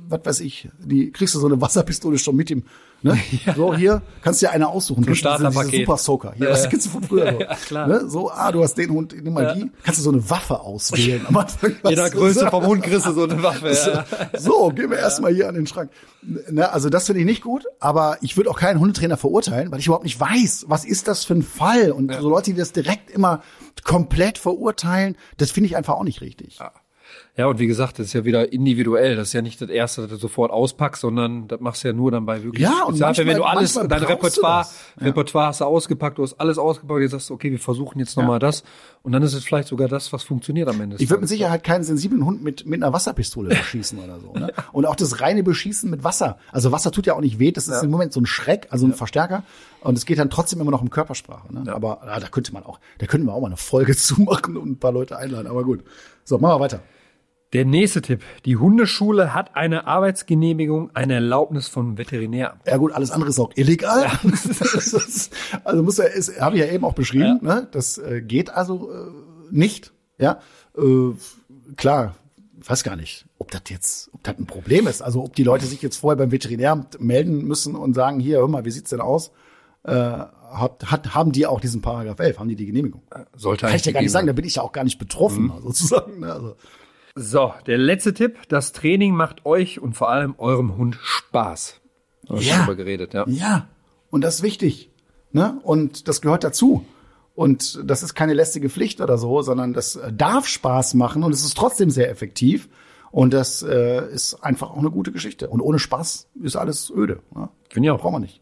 was weiß ich, die kriegst du so eine Wasserpistole schon mit ihm Ne? Ja. So, hier kannst du dir eine aussuchen. Du Starterpaket. Super Soaker. Hier, ja, was kennst du von früher? So. [laughs] ja, klar. Ne? so, ah, du hast den Hund, nimm mal ja. die. Kannst du so eine Waffe auswählen. [laughs] Am Anfang, Jeder Größe vom Hund kriegst du so eine Waffe. [laughs] Ja. So, gehen wir erstmal hier an den Schrank. Ne, also das finde ich nicht gut, aber ich würde auch keinen Hundetrainer verurteilen, weil ich überhaupt nicht weiß, was ist das für ein Fall. Und so Leute, die das direkt immer komplett verurteilen, das finde ich einfach auch nicht richtig. Ja. Ja, und wie gesagt, das ist ja wieder individuell. Das ist ja nicht das Erste, dass du sofort auspackst, sondern das machst du ja nur dann bei wirklich. Ja, und manchmal, wenn du alles, dein Repertoire, ja. Repertoire hast du ausgepackt, du hast alles ausgepackt, jetzt sagst du, okay, wir versuchen jetzt nochmal ja. das. Und dann ist es vielleicht sogar das, was funktioniert am Ende. Ich würde mit Sicherheit keinen sensiblen Hund mit, mit einer Wasserpistole beschießen oder so. Ne? [laughs] Und auch das reine Beschießen mit Wasser. Also Wasser tut ja auch nicht weh, das ist ja. im Moment so ein Schreck, also ein Verstärker. Und es geht dann trotzdem immer noch um Körpersprache. Ne? Aber ja, da könnte man auch, da könnten wir auch mal eine Folge [laughs] zumachen und ein paar Leute einladen. Aber gut. So, machen wir weiter. Der nächste Tipp. Die Hundeschule hat eine Arbeitsgenehmigung, eine Erlaubnis vom Veterinär. Ja gut, alles andere ist auch illegal. Ja. [laughs] also muss er, ist, habe ich ja eben auch beschrieben, ja. ne? das äh, geht also äh, nicht. Ja, äh, klar, weiß gar nicht, ob das jetzt, ob das ein Problem ist. Also ob die Leute sich jetzt vorher beim Veterinär melden müssen und sagen, hier, hör mal, wie sieht's denn aus? Äh, hat, hat, haben die auch diesen Paragraph 11, haben die die Genehmigung? Sollte Kann ich ja gar nicht sagen, da bin ich ja auch gar nicht betroffen, mhm. [laughs] sozusagen. Ne? Also, so, der letzte Tipp. Das Training macht euch und vor allem eurem Hund Spaß. Da ja. darüber geredet, ja. Ja. Und das ist wichtig. Ne? Und das gehört dazu. Und das ist keine lästige Pflicht oder so, sondern das äh, darf Spaß machen und es ist trotzdem sehr effektiv. Und das äh, ist einfach auch eine gute Geschichte. Und ohne Spaß ist alles öde. Ne? Finde ich auch. Brauchen wir nicht.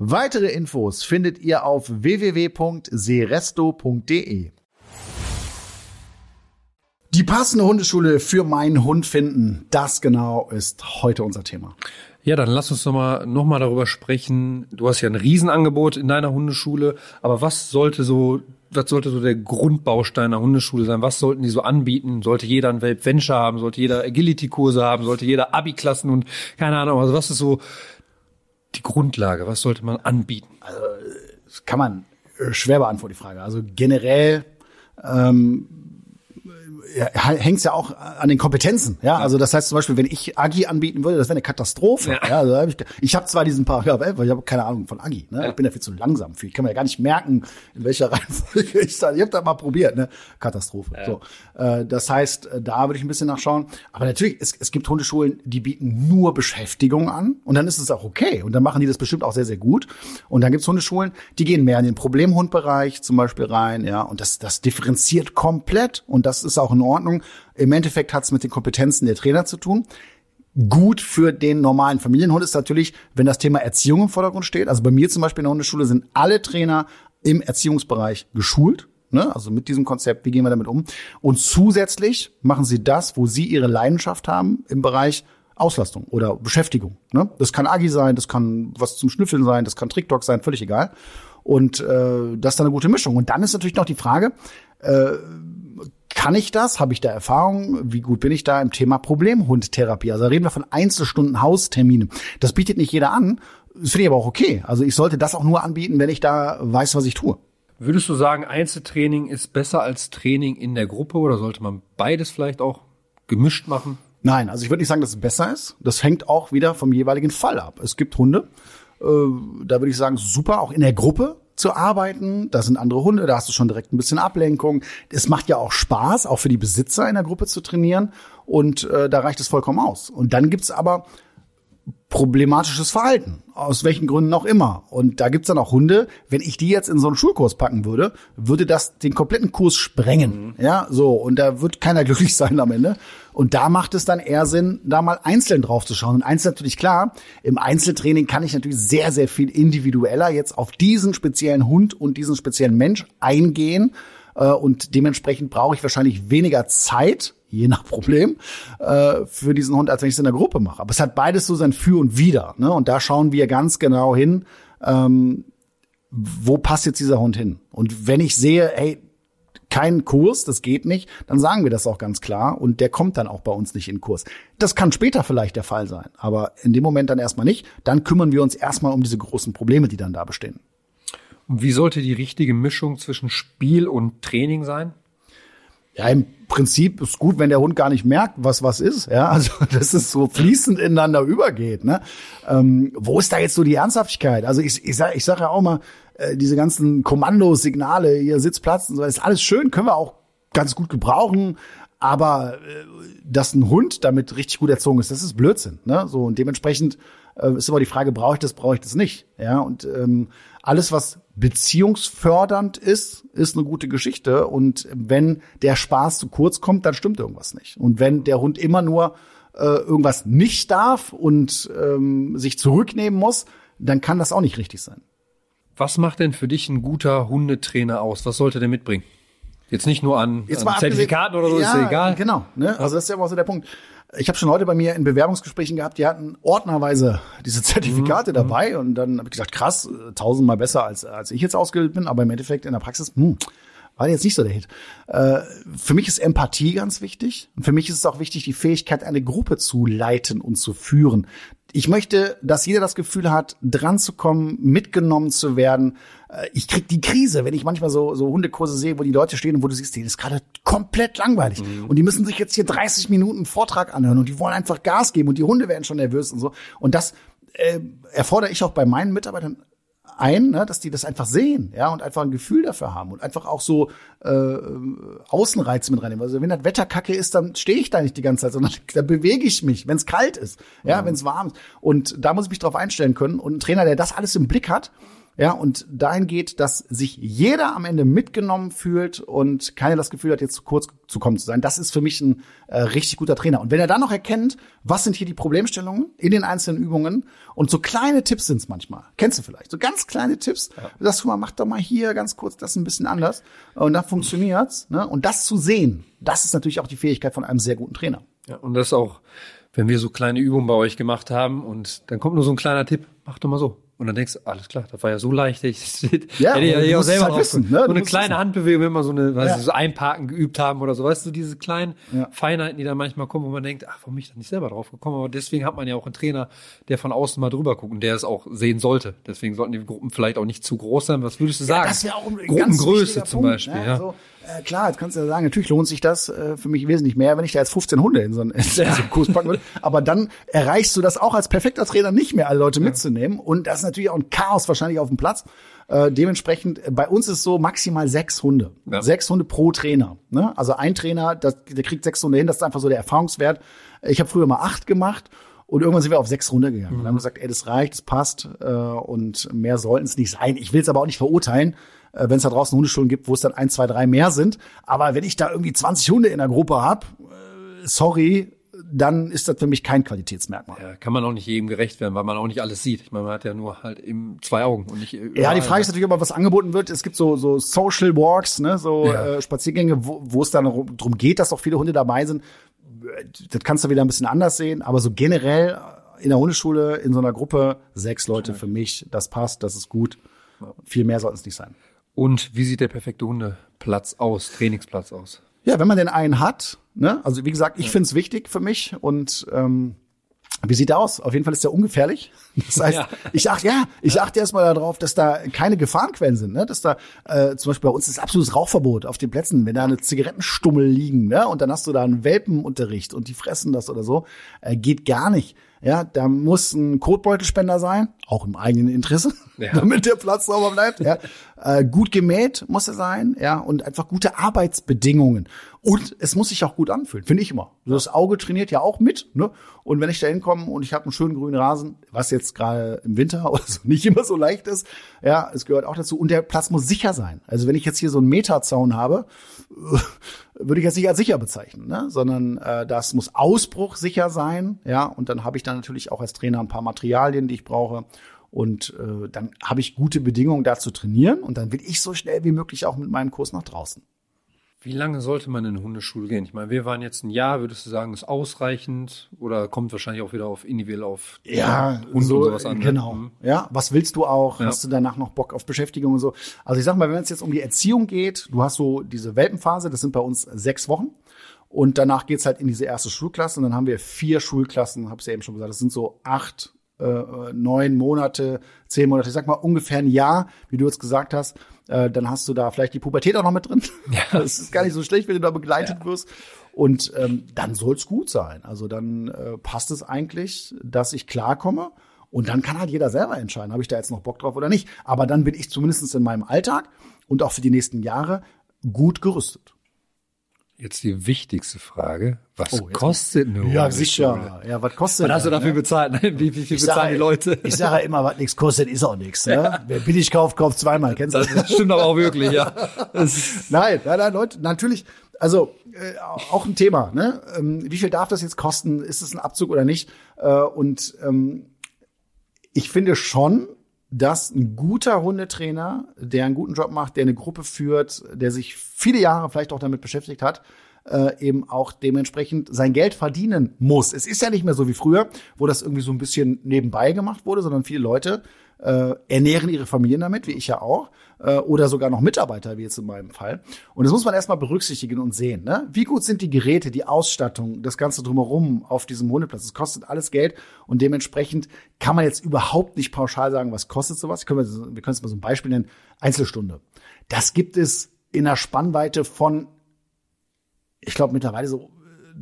Weitere Infos findet ihr auf www.seresto.de. Die passende Hundeschule für meinen Hund finden, das genau ist heute unser Thema. Ja, dann lass uns doch mal, noch mal darüber sprechen. Du hast ja ein Riesenangebot in deiner Hundeschule, aber was sollte so, was sollte so der Grundbaustein der Hundeschule sein? Was sollten die so anbieten? Sollte jeder ein Welp Venture haben? Sollte jeder Agility-Kurse haben? Sollte jeder Abi-Klassen und keine Ahnung, also was ist so die Grundlage? Was sollte man anbieten? Also, das kann man äh, schwer beantworten, die Frage. Also generell ähm, ja, hängt ja auch an den Kompetenzen. Ja? ja, also das heißt zum Beispiel, wenn ich Agi anbieten würde, das wäre eine Katastrophe. Ja. ja also hab ich ich habe zwar diesen Paragraph 11, weil ich habe keine Ahnung von Agi. Ne? Ich bin ja viel zu langsam für. Ich kann mir ja gar nicht merken, in welcher [laughs] Reihenfolge ich da. Ich habe da mal probiert. Ne? Katastrophe. So, äh, das heißt, äh, da würde ich ein bisschen nachschauen. Aber natürlich, es, es gibt Hundeschulen, die bieten nur Beschäftigung an und dann ist es auch okay und dann machen die das bestimmt auch sehr sehr gut. Und dann gibt es Hundeschulen, die gehen mehr in den Problemhundbereich zum Beispiel rein. Ja, und das das differenziert komplett und das ist auch in Ordnung. Im Endeffekt hat es mit den Kompetenzen der Trainer zu tun. Gut für den normalen Familienhund ist natürlich, wenn das Thema Erziehung im Vordergrund steht. Also bei mir zum Beispiel in der Hundeschule sind alle Trainer im Erziehungsbereich geschult. Ne? Also mit diesem Konzept, wie gehen wir damit um? Und zusätzlich machen sie das, wo sie ihre Leidenschaft haben im Bereich Auslastung oder Beschäftigung. Ne? Das kann Agi sein, das kann was zum Schnüffeln sein, das kann Trickdog sein, völlig egal. Und äh, das ist dann eine gute Mischung. Und dann ist natürlich noch die Frage, äh, kann ich das? Habe ich da Erfahrung? Wie gut bin ich da im Thema Problemhundtherapie? Also da reden wir von Einzelstunden Haustermine. Das bietet nicht jeder an. Das finde ich aber auch okay. Also ich sollte das auch nur anbieten, wenn ich da weiß, was ich tue. Würdest du sagen, Einzeltraining ist besser als Training in der Gruppe oder sollte man beides vielleicht auch gemischt machen? Nein, also ich würde nicht sagen, dass es besser ist. Das hängt auch wieder vom jeweiligen Fall ab. Es gibt Hunde, äh, da würde ich sagen, super, auch in der Gruppe zu arbeiten. Da sind andere Hunde, da hast du schon direkt ein bisschen Ablenkung. Es macht ja auch Spaß, auch für die Besitzer in der Gruppe zu trainieren. Und äh, da reicht es vollkommen aus. Und dann gibt's aber problematisches Verhalten, aus welchen Gründen auch immer. Und da gibt's dann auch Hunde, wenn ich die jetzt in so einen Schulkurs packen würde, würde das den kompletten Kurs sprengen. Mhm. Ja, so. Und da wird keiner [laughs] glücklich sein am Ende. Und da macht es dann eher Sinn, da mal einzeln drauf zu schauen. Und eins natürlich klar, im Einzeltraining kann ich natürlich sehr, sehr viel individueller jetzt auf diesen speziellen Hund und diesen speziellen Mensch eingehen. Äh, und dementsprechend brauche ich wahrscheinlich weniger Zeit, je nach Problem, äh, für diesen Hund, als wenn ich es in der Gruppe mache. Aber es hat beides so sein Für und Wider. Ne? Und da schauen wir ganz genau hin, ähm, wo passt jetzt dieser Hund hin? Und wenn ich sehe, hey, kein Kurs, das geht nicht, dann sagen wir das auch ganz klar und der kommt dann auch bei uns nicht in Kurs. Das kann später vielleicht der Fall sein, aber in dem Moment dann erstmal nicht. Dann kümmern wir uns erstmal um diese großen Probleme, die dann da bestehen. Wie sollte die richtige Mischung zwischen Spiel und Training sein? Ja, im Prinzip ist gut, wenn der Hund gar nicht merkt, was was ist. Ja, also [laughs] dass es so fließend ineinander übergeht. Ne? Ähm, wo ist da jetzt so die Ernsthaftigkeit? Also ich, ich sage ich sag ja auch mal, äh, diese ganzen Kommandosignale, ihr Sitzplatz und so, ist alles schön, können wir auch ganz gut gebrauchen. Aber äh, dass ein Hund damit richtig gut erzogen ist, das ist Blödsinn. Ne? So und dementsprechend äh, ist immer die Frage, brauche ich das, brauche ich das nicht? Ja und ähm, alles, was beziehungsfördernd ist, ist eine gute Geschichte. Und wenn der Spaß zu kurz kommt, dann stimmt irgendwas nicht. Und wenn der Hund immer nur äh, irgendwas nicht darf und ähm, sich zurücknehmen muss, dann kann das auch nicht richtig sein. Was macht denn für dich ein guter Hundetrainer aus? Was sollte der mitbringen? Jetzt nicht nur an, an Zertifikaten oder so, ja, ist ja egal. Genau, ne? also das ist ja immer so der Punkt. Ich habe schon heute bei mir in Bewerbungsgesprächen gehabt, die hatten ordnerweise diese [laughs] Zertifikate mhm. dabei und dann habe ich gesagt, krass, tausendmal besser als als ich jetzt ausgebildet bin, aber im Endeffekt in der Praxis, hm, war jetzt nicht so der Hit. Äh, für mich ist Empathie ganz wichtig. Und für mich ist es auch wichtig, die Fähigkeit, eine Gruppe zu leiten und zu führen. Ich möchte, dass jeder das Gefühl hat, dran zu kommen, mitgenommen zu werden. Äh, ich krieg die Krise, wenn ich manchmal so, so Hundekurse sehe, wo die Leute stehen und wo du siehst, denen ist gerade komplett langweilig. Mhm. Und die müssen sich jetzt hier 30 Minuten Vortrag anhören und die wollen einfach Gas geben und die Hunde werden schon nervös und so. Und das äh, erfordere ich auch bei meinen Mitarbeitern ein, ne, dass die das einfach sehen, ja, und einfach ein Gefühl dafür haben und einfach auch so äh, Außenreize mit reinnehmen. Also wenn das Wetter kacke ist, dann stehe ich da nicht die ganze Zeit, sondern [laughs] da bewege ich mich, wenn es kalt ist, ja, mhm. wenn es warm ist. Und da muss ich mich drauf einstellen können. Und ein Trainer, der das alles im Blick hat, ja, und dahin geht, dass sich jeder am Ende mitgenommen fühlt und keiner das Gefühl hat, jetzt zu kurz zu kommen zu sein. Das ist für mich ein äh, richtig guter Trainer. Und wenn er dann noch erkennt, was sind hier die Problemstellungen in den einzelnen Übungen und so kleine Tipps sind es manchmal. Kennst du vielleicht? So ganz kleine Tipps. Ja. Du sagst, mal, mach doch mal hier ganz kurz das ein bisschen anders. Und dann funktioniert's. Ne? Und das zu sehen, das ist natürlich auch die Fähigkeit von einem sehr guten Trainer. Ja, und das auch, wenn wir so kleine Übungen bei euch gemacht haben und dann kommt nur so ein kleiner Tipp, mach doch mal so und dann denkst du, alles klar, das war ja so leicht. Ich, ja, [laughs] hätte ja, ich auch selber halt wissen, ne? So eine kleine wissen. Handbewegung, wenn wir so eine, ja. so Einparken geübt haben oder so, weißt du, diese kleinen ja. Feinheiten, die da manchmal kommen, wo man denkt, ach, warum bin ich da nicht selber drauf gekommen? Aber deswegen hat man ja auch einen Trainer, der von außen mal drüber guckt und der es auch sehen sollte. Deswegen sollten die Gruppen vielleicht auch nicht zu groß sein. Was würdest du sagen? Das wäre auch ein Gruppengröße zum Punkt, Beispiel, ne? ja. So, äh, klar, jetzt kannst du ja sagen, natürlich lohnt sich das äh, für mich wesentlich mehr, wenn ich da jetzt 15 Hunde in so einen, [laughs] in so einen Kurs packen würde. Aber dann erreichst du das auch als perfekter Trainer nicht mehr, alle Leute ja. mitzunehmen. Und das ist natürlich auch ein Chaos wahrscheinlich auf dem Platz. Äh, dementsprechend, äh, bei uns ist so maximal sechs Hunde. Ja. Sechs Hunde pro Trainer. Ne? Also ein Trainer, das, der kriegt sechs Hunde hin, das ist einfach so der Erfahrungswert. Ich habe früher mal acht gemacht. Und irgendwann sind wir auf sechs runtergegangen. Mhm. Und dann haben wir gesagt, ey, das reicht, das passt äh, und mehr sollten es nicht sein. Ich will es aber auch nicht verurteilen wenn es da draußen Hundeschulen gibt, wo es dann ein, zwei, drei mehr sind. Aber wenn ich da irgendwie 20 Hunde in der Gruppe hab, äh, sorry, dann ist das für mich kein Qualitätsmerkmal. Ja, kann man auch nicht jedem gerecht werden, weil man auch nicht alles sieht. Ich meine, man hat ja nur halt eben zwei Augen und nicht. Ja, die Frage ist natürlich, ob was angeboten wird. Es gibt so so Social Walks, ne, so ja. äh, Spaziergänge, wo, wo es dann darum geht, dass auch viele Hunde dabei sind. Das kannst du wieder ein bisschen anders sehen, aber so generell in der Hundeschule in so einer Gruppe sechs Leute für mich, das passt, das ist gut. Viel mehr sollten es nicht sein. Und wie sieht der perfekte Hundeplatz aus, Trainingsplatz aus? Ja, wenn man denn einen hat, ne? Also wie gesagt, ich ja. finde es wichtig für mich und ähm, wie sieht der aus? Auf jeden Fall ist der ungefährlich. [laughs] Das heißt, ja. ich achte ja, ich achte erstmal darauf, dass da keine Gefahrenquellen sind, ne? Dass da äh, zum Beispiel bei uns ist absolutes Rauchverbot auf den Plätzen, wenn da eine Zigarettenstummel liegen, ne? Und dann hast du da einen Welpenunterricht und die fressen das oder so, äh, geht gar nicht. Ja, da muss ein Kotbeutelspender sein, auch im eigenen Interesse, ja. damit der Platz sauber bleibt. Ja. Äh, gut gemäht muss er sein, ja, und einfach gute Arbeitsbedingungen. Und es muss sich auch gut anfühlen, finde ich immer. Das Auge trainiert ja auch mit, ne? Und wenn ich da hinkomme und ich habe einen schönen grünen Rasen, was jetzt gerade im Winter [laughs] oder so nicht immer so leicht ist, ja, es gehört auch dazu. Und der Platz muss sicher sein. Also wenn ich jetzt hier so einen Meterzaun habe, würde ich jetzt nicht als sicher bezeichnen, ne? sondern äh, das muss ausbruchsicher sein, ja, und dann habe ich dann natürlich auch als Trainer ein paar Materialien, die ich brauche und äh, dann habe ich gute Bedingungen da zu trainieren und dann will ich so schnell wie möglich auch mit meinem Kurs nach draußen. Wie lange sollte man in eine Hundeschule gehen? Ich meine, wir waren jetzt ein Jahr, würdest du sagen, ist ausreichend oder kommt wahrscheinlich auch wieder auf individuell auf ja, Hund so, und sowas an? Ne? Genau. Ne? Ja, was willst du auch? Ja. Hast du danach noch Bock auf Beschäftigung und so? Also ich sag mal, wenn es jetzt um die Erziehung geht, du hast so diese Welpenphase, das sind bei uns sechs Wochen. Und danach geht's halt in diese erste Schulklasse und dann haben wir vier Schulklassen, habe ich ja eben schon gesagt, das sind so acht, äh, neun Monate, zehn Monate, ich sag mal ungefähr ein Jahr, wie du jetzt gesagt hast äh, dann hast du da vielleicht die Pubertät auch noch mit drin. [laughs] Ja. Das ist gar nicht so schlecht, wenn du da begleitet ja. wirst. Und ähm, dann soll's gut sein. Also dann äh, passt es eigentlich, dass ich klarkomme. Und dann kann halt jeder selber entscheiden, habe ich da jetzt noch Bock drauf oder nicht. Aber dann bin ich zumindest in meinem Alltag und auch für die nächsten Jahre gut gerüstet. Jetzt die wichtigste Frage. Was oh, kostet eine Ja, sicher. Ja, was kostet Was hast du dafür ne? bezahlt? [laughs] Wie, wie viel ich bezahlen sage, die Leute? Ich sage ja immer, was nichts kostet, ist auch nichts. Ne? Ja. Wer billig kauft, kauft zweimal. Kennst du das? Das stimmt aber auch wirklich, ja. nein, nein, nein, Leute, natürlich. Also äh, auch ein Thema. Ne? Ähm, wie viel darf das jetzt kosten? Ist es ein Abzug oder nicht? Äh, und ähm, ich finde schon, dass ein guter Hundetrainer, der einen guten Job macht, der eine Gruppe führt, der sich viele Jahre vielleicht auch damit beschäftigt hat, äh, eben auch dementsprechend sein Geld verdienen muss. Es ist ja nicht mehr so wie früher, wo das irgendwie so ein bisschen nebenbei gemacht wurde, sondern viele Leute äh, ernähren ihre Familien damit, wie ich ja auch, äh, oder sogar noch Mitarbeiter, wie jetzt in meinem Fall. Und das muss man erstmal berücksichtigen und sehen. Ne? Wie gut sind die Geräte, die Ausstattung, das Ganze drumherum auf diesem Hundeplatz? Das kostet alles Geld und dementsprechend kann man jetzt überhaupt nicht pauschal sagen, was kostet sowas. Können wir, wir können es mal so ein Beispiel nennen. Einzelstunde. Das gibt es in einer Spannweite von, ich glaube mittlerweile so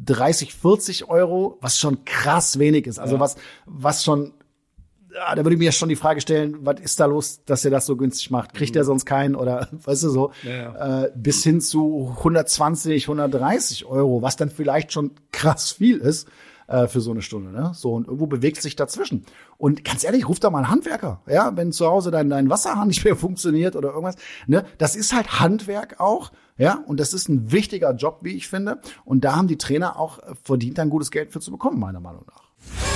30, 40 Euro, was schon krass wenig ist. Also ja. was, was schon ja, da würde ich mir schon die Frage stellen, was ist da los, dass er das so günstig macht? Kriegt mhm. er sonst keinen oder [laughs] weißt du so? Ja, ja. Äh, bis hin zu 120, 130 Euro, was dann vielleicht schon krass viel ist äh, für so eine Stunde. Ne? So und irgendwo bewegt sich dazwischen. Und ganz ehrlich, ruf da mal einen Handwerker, ja, wenn zu Hause dein, dein Wasserhahn [laughs] nicht mehr funktioniert oder irgendwas. Ne? Das ist halt Handwerk auch. Ja, und das ist ein wichtiger Job, wie ich finde. Und da haben die Trainer auch verdient, ein gutes Geld für zu bekommen, meiner Meinung nach.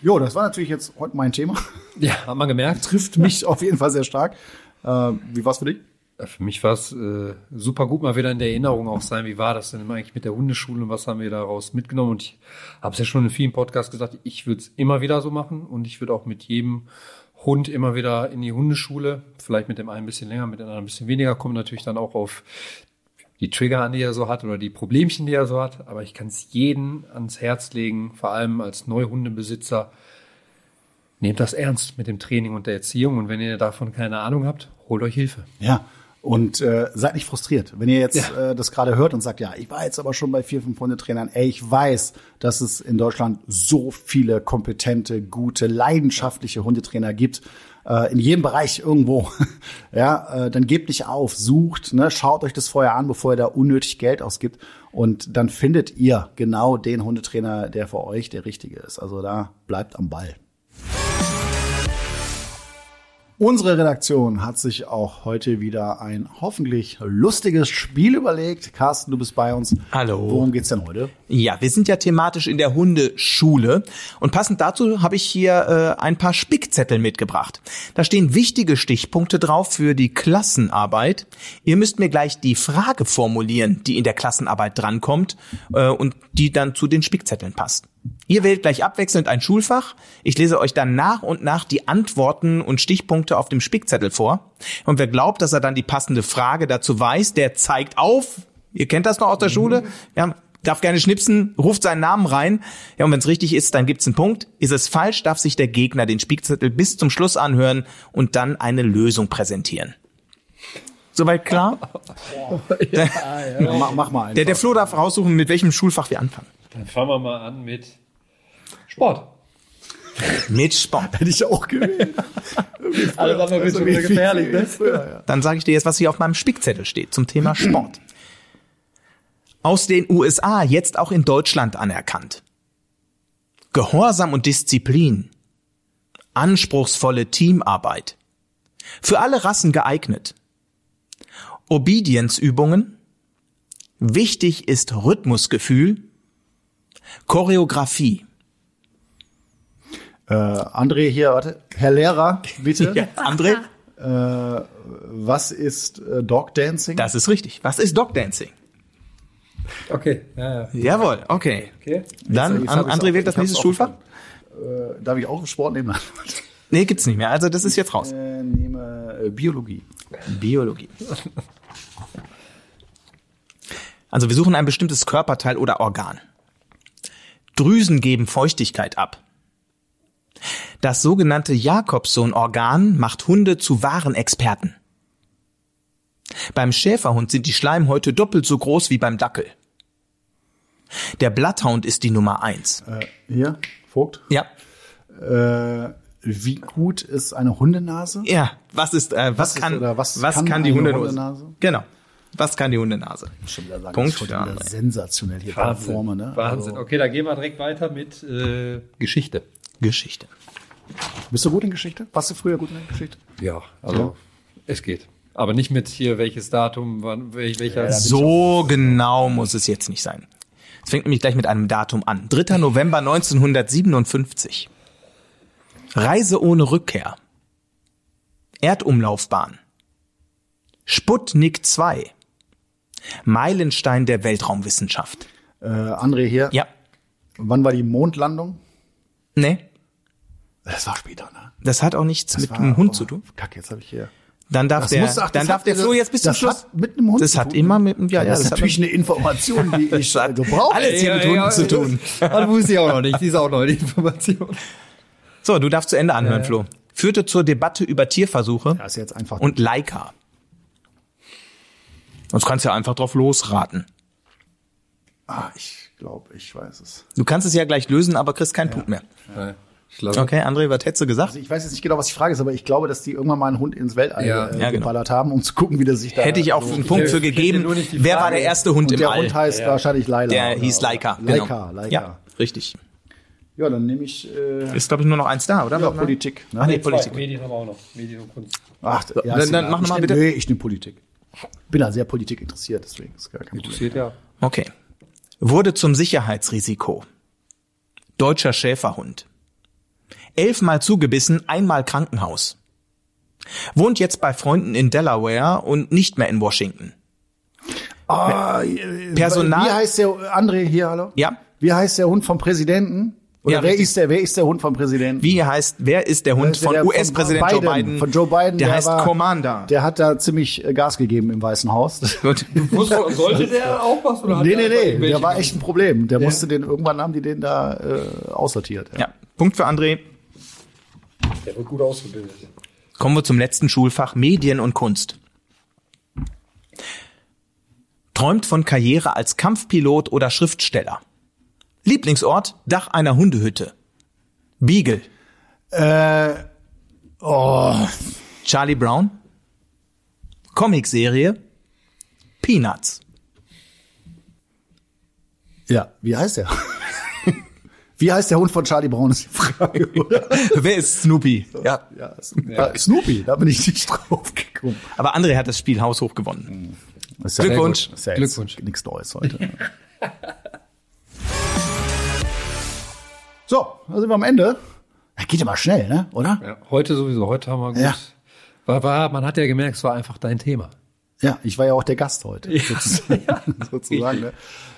Jo, das war natürlich jetzt heute mein Thema. Ja, hat man gemerkt. Trifft mich auf jeden Fall sehr stark. Äh, wie war's für dich? Für mich war es äh, super gut, mal wieder in der Erinnerung auch sein. Wie war das denn eigentlich mit der Hundeschule und was haben wir daraus mitgenommen? Und ich habe es ja schon in vielen Podcasts gesagt, ich würde es immer wieder so machen und ich würde auch mit jedem Hund immer wieder in die Hundeschule, vielleicht mit dem einen ein bisschen länger, mit dem anderen ein bisschen weniger, kommen natürlich dann auch auf die Trigger an, die er so hat oder die Problemchen, die er so hat. Aber ich kann es jedem ans Herz legen, vor allem als Neuhundebesitzer. Nehmt das ernst mit dem Training und der Erziehung. Und wenn ihr davon keine Ahnung habt, holt euch Hilfe. Ja. Und äh, seid nicht frustriert. Wenn ihr jetzt ja. äh, das gerade hört und sagt, ja, ich war jetzt aber schon bei vier, fünf Hundetrainern, ey, ich weiß, dass es in Deutschland so viele kompetente, gute, leidenschaftliche Hundetrainer gibt äh, in jedem Bereich irgendwo, [laughs] ja, äh, dann gebt nicht auf, sucht, ne, schaut euch das vorher an, bevor ihr da unnötig Geld ausgibt und dann findet ihr genau den Hundetrainer, der für euch der richtige ist. Also da bleibt am Ball. Unsere Redaktion hat sich auch heute wieder ein hoffentlich lustiges Spiel überlegt. Carsten, du bist bei uns. Hallo. Worum geht's denn heute? Ja, wir sind ja thematisch in der Hundeschule und passend dazu habe ich hier äh, ein paar Spickzettel mitgebracht. Da stehen wichtige Stichpunkte drauf für die Klassenarbeit. Ihr müsst mir gleich die Frage formulieren, die in der Klassenarbeit drankommt äh, und die dann zu den Spickzetteln passt. Ihr wählt gleich abwechselnd ein Schulfach. Ich lese euch dann nach und nach die Antworten und Stichpunkte auf dem Spickzettel vor. Und wer glaubt, dass er dann die passende Frage dazu weiß, der zeigt auf. Ihr kennt das noch aus der mhm. Schule. Ja, darf gerne schnipsen, ruft seinen Namen rein. Ja, und wenn es richtig ist, dann gibt's einen Punkt. Ist es falsch, darf sich der Gegner den Spickzettel bis zum Schluss anhören und dann eine Lösung präsentieren. Soweit klar? [laughs] ja, [laughs] ja. Mach, mach, mal einen. Der, der Flo darf raussuchen, mit welchem Schulfach wir anfangen. Dann fangen wir mal an mit Sport. [laughs] Mit Sport. Hätte ich auch gewählt. Alles andere wird schon wieder gefährlich, ne? Früher, ja. Dann sage ich dir jetzt, was hier auf meinem Spickzettel steht zum Thema [laughs] Sport. Aus den USA, jetzt auch in Deutschland anerkannt. Gehorsam und Disziplin. Anspruchsvolle Teamarbeit. Für alle Rassen geeignet. Obedience-Übungen. Wichtig ist Rhythmusgefühl Choreografie. Äh, André hier, warte. Herr Lehrer, bitte. [laughs] ja, André? [laughs] Äh, was ist äh, Dog Dancing? Das ist richtig. Was ist Dog Dancing? Okay. Ja, ja. Jawohl, okay. okay. Dann, jetzt, jetzt André wählt das nächste Schulfach. Äh, darf ich auch Sport nehmen? [laughs] nee, gibt's nicht mehr. Also das ist jetzt raus. Ich äh, nehme äh, Biologie. Biologie. Also wir suchen ein bestimmtes Körperteil oder Organ. Drüsen geben Feuchtigkeit ab. Das sogenannte Jakobson-Organ macht Hunde zu wahren Experten. Beim Schäferhund sind die Schleimhäute doppelt so groß wie beim Dackel. Der Blatthound ist die Nummer eins. Äh, hier, Vogt? Ja. Äh, wie gut ist eine Hundenase? Ja, was ist, äh, was, was, kann, ist, was, was kann, kann die Hundenase? Hundenase? Genau. Was kann die Hundenase? Schon wieder sagen, Punkt. Schon wieder sensationell hier Wahnsinn. Performe, ne? Wahnsinn. Also. Okay, da gehen wir direkt weiter mit äh, Geschichte. Geschichte. Bist du gut in Geschichte? Warst du früher gut in Geschichte? Ja, also ja. es geht. Aber nicht mit hier welches Datum, wann, welcher. Ja, so genau muss es jetzt nicht sein. Es fängt nämlich gleich mit einem Datum an. 3. November 1957. Reise ohne Rückkehr. Erdumlaufbahn. Sputnik 2. Meilenstein der Weltraumwissenschaft. Äh, André hier. Ja. Wann war die Mondlandung? Nee. Das war später, ne? Das hat auch nichts Das mit war- einem Hund oh, zu tun. Kacke, jetzt habe ich hier. Dann darf Das der, muss- ach, das dann darf hat- der Flo jetzt bis zum das Schluss. hat mit einem Hund das zu hat immer mit, ja, ja, das ist hat natürlich eine Information, die [laughs] ich gebrauche. Alles hier mit Hunden zu tun. Das [laughs] wusste ich auch noch nicht. Die ist auch noch die Information. So, du darfst zu Ende anhören, Flo. Führte zur Debatte über Tierversuche Das ist jetzt einfach. und Leica. Sonst kannst du ja einfach drauf losraten. ah, ich glaube, ich weiß es. Du kannst es ja gleich lösen, aber kriegst keinen Punkt mehr. Glaube, Okay, André, was hättest du gesagt? Also ich weiß jetzt nicht genau, was die Frage ist, aber ich glaube, dass die irgendwann mal einen Hund ins Weltall Ja. äh, Ja, genau. geballert haben, um zu gucken, wie der sich da. Hätte ich auch so einen Punkt für gegeben. Wer war der erste Hund Und im der All? Hund heißt wahrscheinlich Laila. Der oder- hieß Leica. Leica, genau. Leica. Ja, richtig. Ja, dann nehme ich äh, Ist, glaube ich, nur noch eins da, oder? ja, Politik. Ne? Ach nee, Politik. Medien haben wir auch noch. Medien und Kunst. Ach, ja, dann- dann egal. mach noch Ich mal nehm- bitte. Nee, ich nehme Politik. Bin da sehr Politik interessiert, deswegen ist gar kein Problem. Interessiert ja. Okay. Wurde zum Sicherheitsrisiko. Deutscher Schäferhund. Elfmal zugebissen, einmal Krankenhaus. Wohnt jetzt bei Freunden in Delaware und nicht mehr in Washington. Ah, Personal- Wie heißt der André hier, hallo? Ja. Wie heißt der Hund vom Präsidenten? Oder Ja, wer richtig. ist der wer ist der Hund vom Präsidenten? Wie heißt, wer ist der Hund ist von US-Präsident Joe Biden, von Joe Biden, Der, der heißt war- Commander. Der hat da ziemlich äh, Gas gegeben im Weißen Haus. Gut. Sollte der auch was? Oder hat nee, nee, nee, der war echt ein Problem. Der musste den, irgendwann haben die den da äh, aussortiert. Ja. Ja, Punkt für André. Der wird gut ausgebildet. Kommen wir zum letzten Schulfach Medien und Kunst. Träumt von Karriere als Kampfpilot oder Schriftsteller. Lieblingsort Dach einer Hundehütte. Beagle. Äh, oh, Charlie Brown. Comicserie. Peanuts. ja, wie heißt der? [laughs] wie heißt der Hund von Charlie Brown ist die Frage, [laughs] oder? Wer ist Snoopy? Ja. ja, Snoopy. Snoopy, da bin ich nicht drauf gekommen. Aber André hat das Spiel haushoch gewonnen. Ja- Glückwunsch. Das ist ja Glückwunsch. Nichts Neues heute. [laughs] so, da sind wir am Ende. Ja, geht immer schnell, ne? Oder? Ja, heute sowieso. Heute haben wir gut. Ja. War, war, man hat ja gemerkt, es war einfach dein Thema. Ja, ich war ja auch der Gast heute. sozusagen, [laughs] sozusagen ne?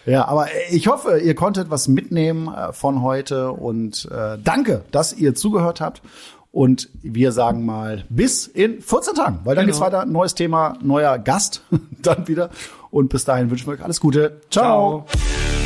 Ja, aber ich hoffe, ihr konntet was mitnehmen äh, von heute und äh, danke, dass ihr zugehört habt. Und wir sagen mal bis in 14 Tagen, weil dann geht's weiter. Neues Thema, neuer Gast [laughs] dann wieder. Und bis dahin wünschen wir euch alles Gute. Ciao. Ciao.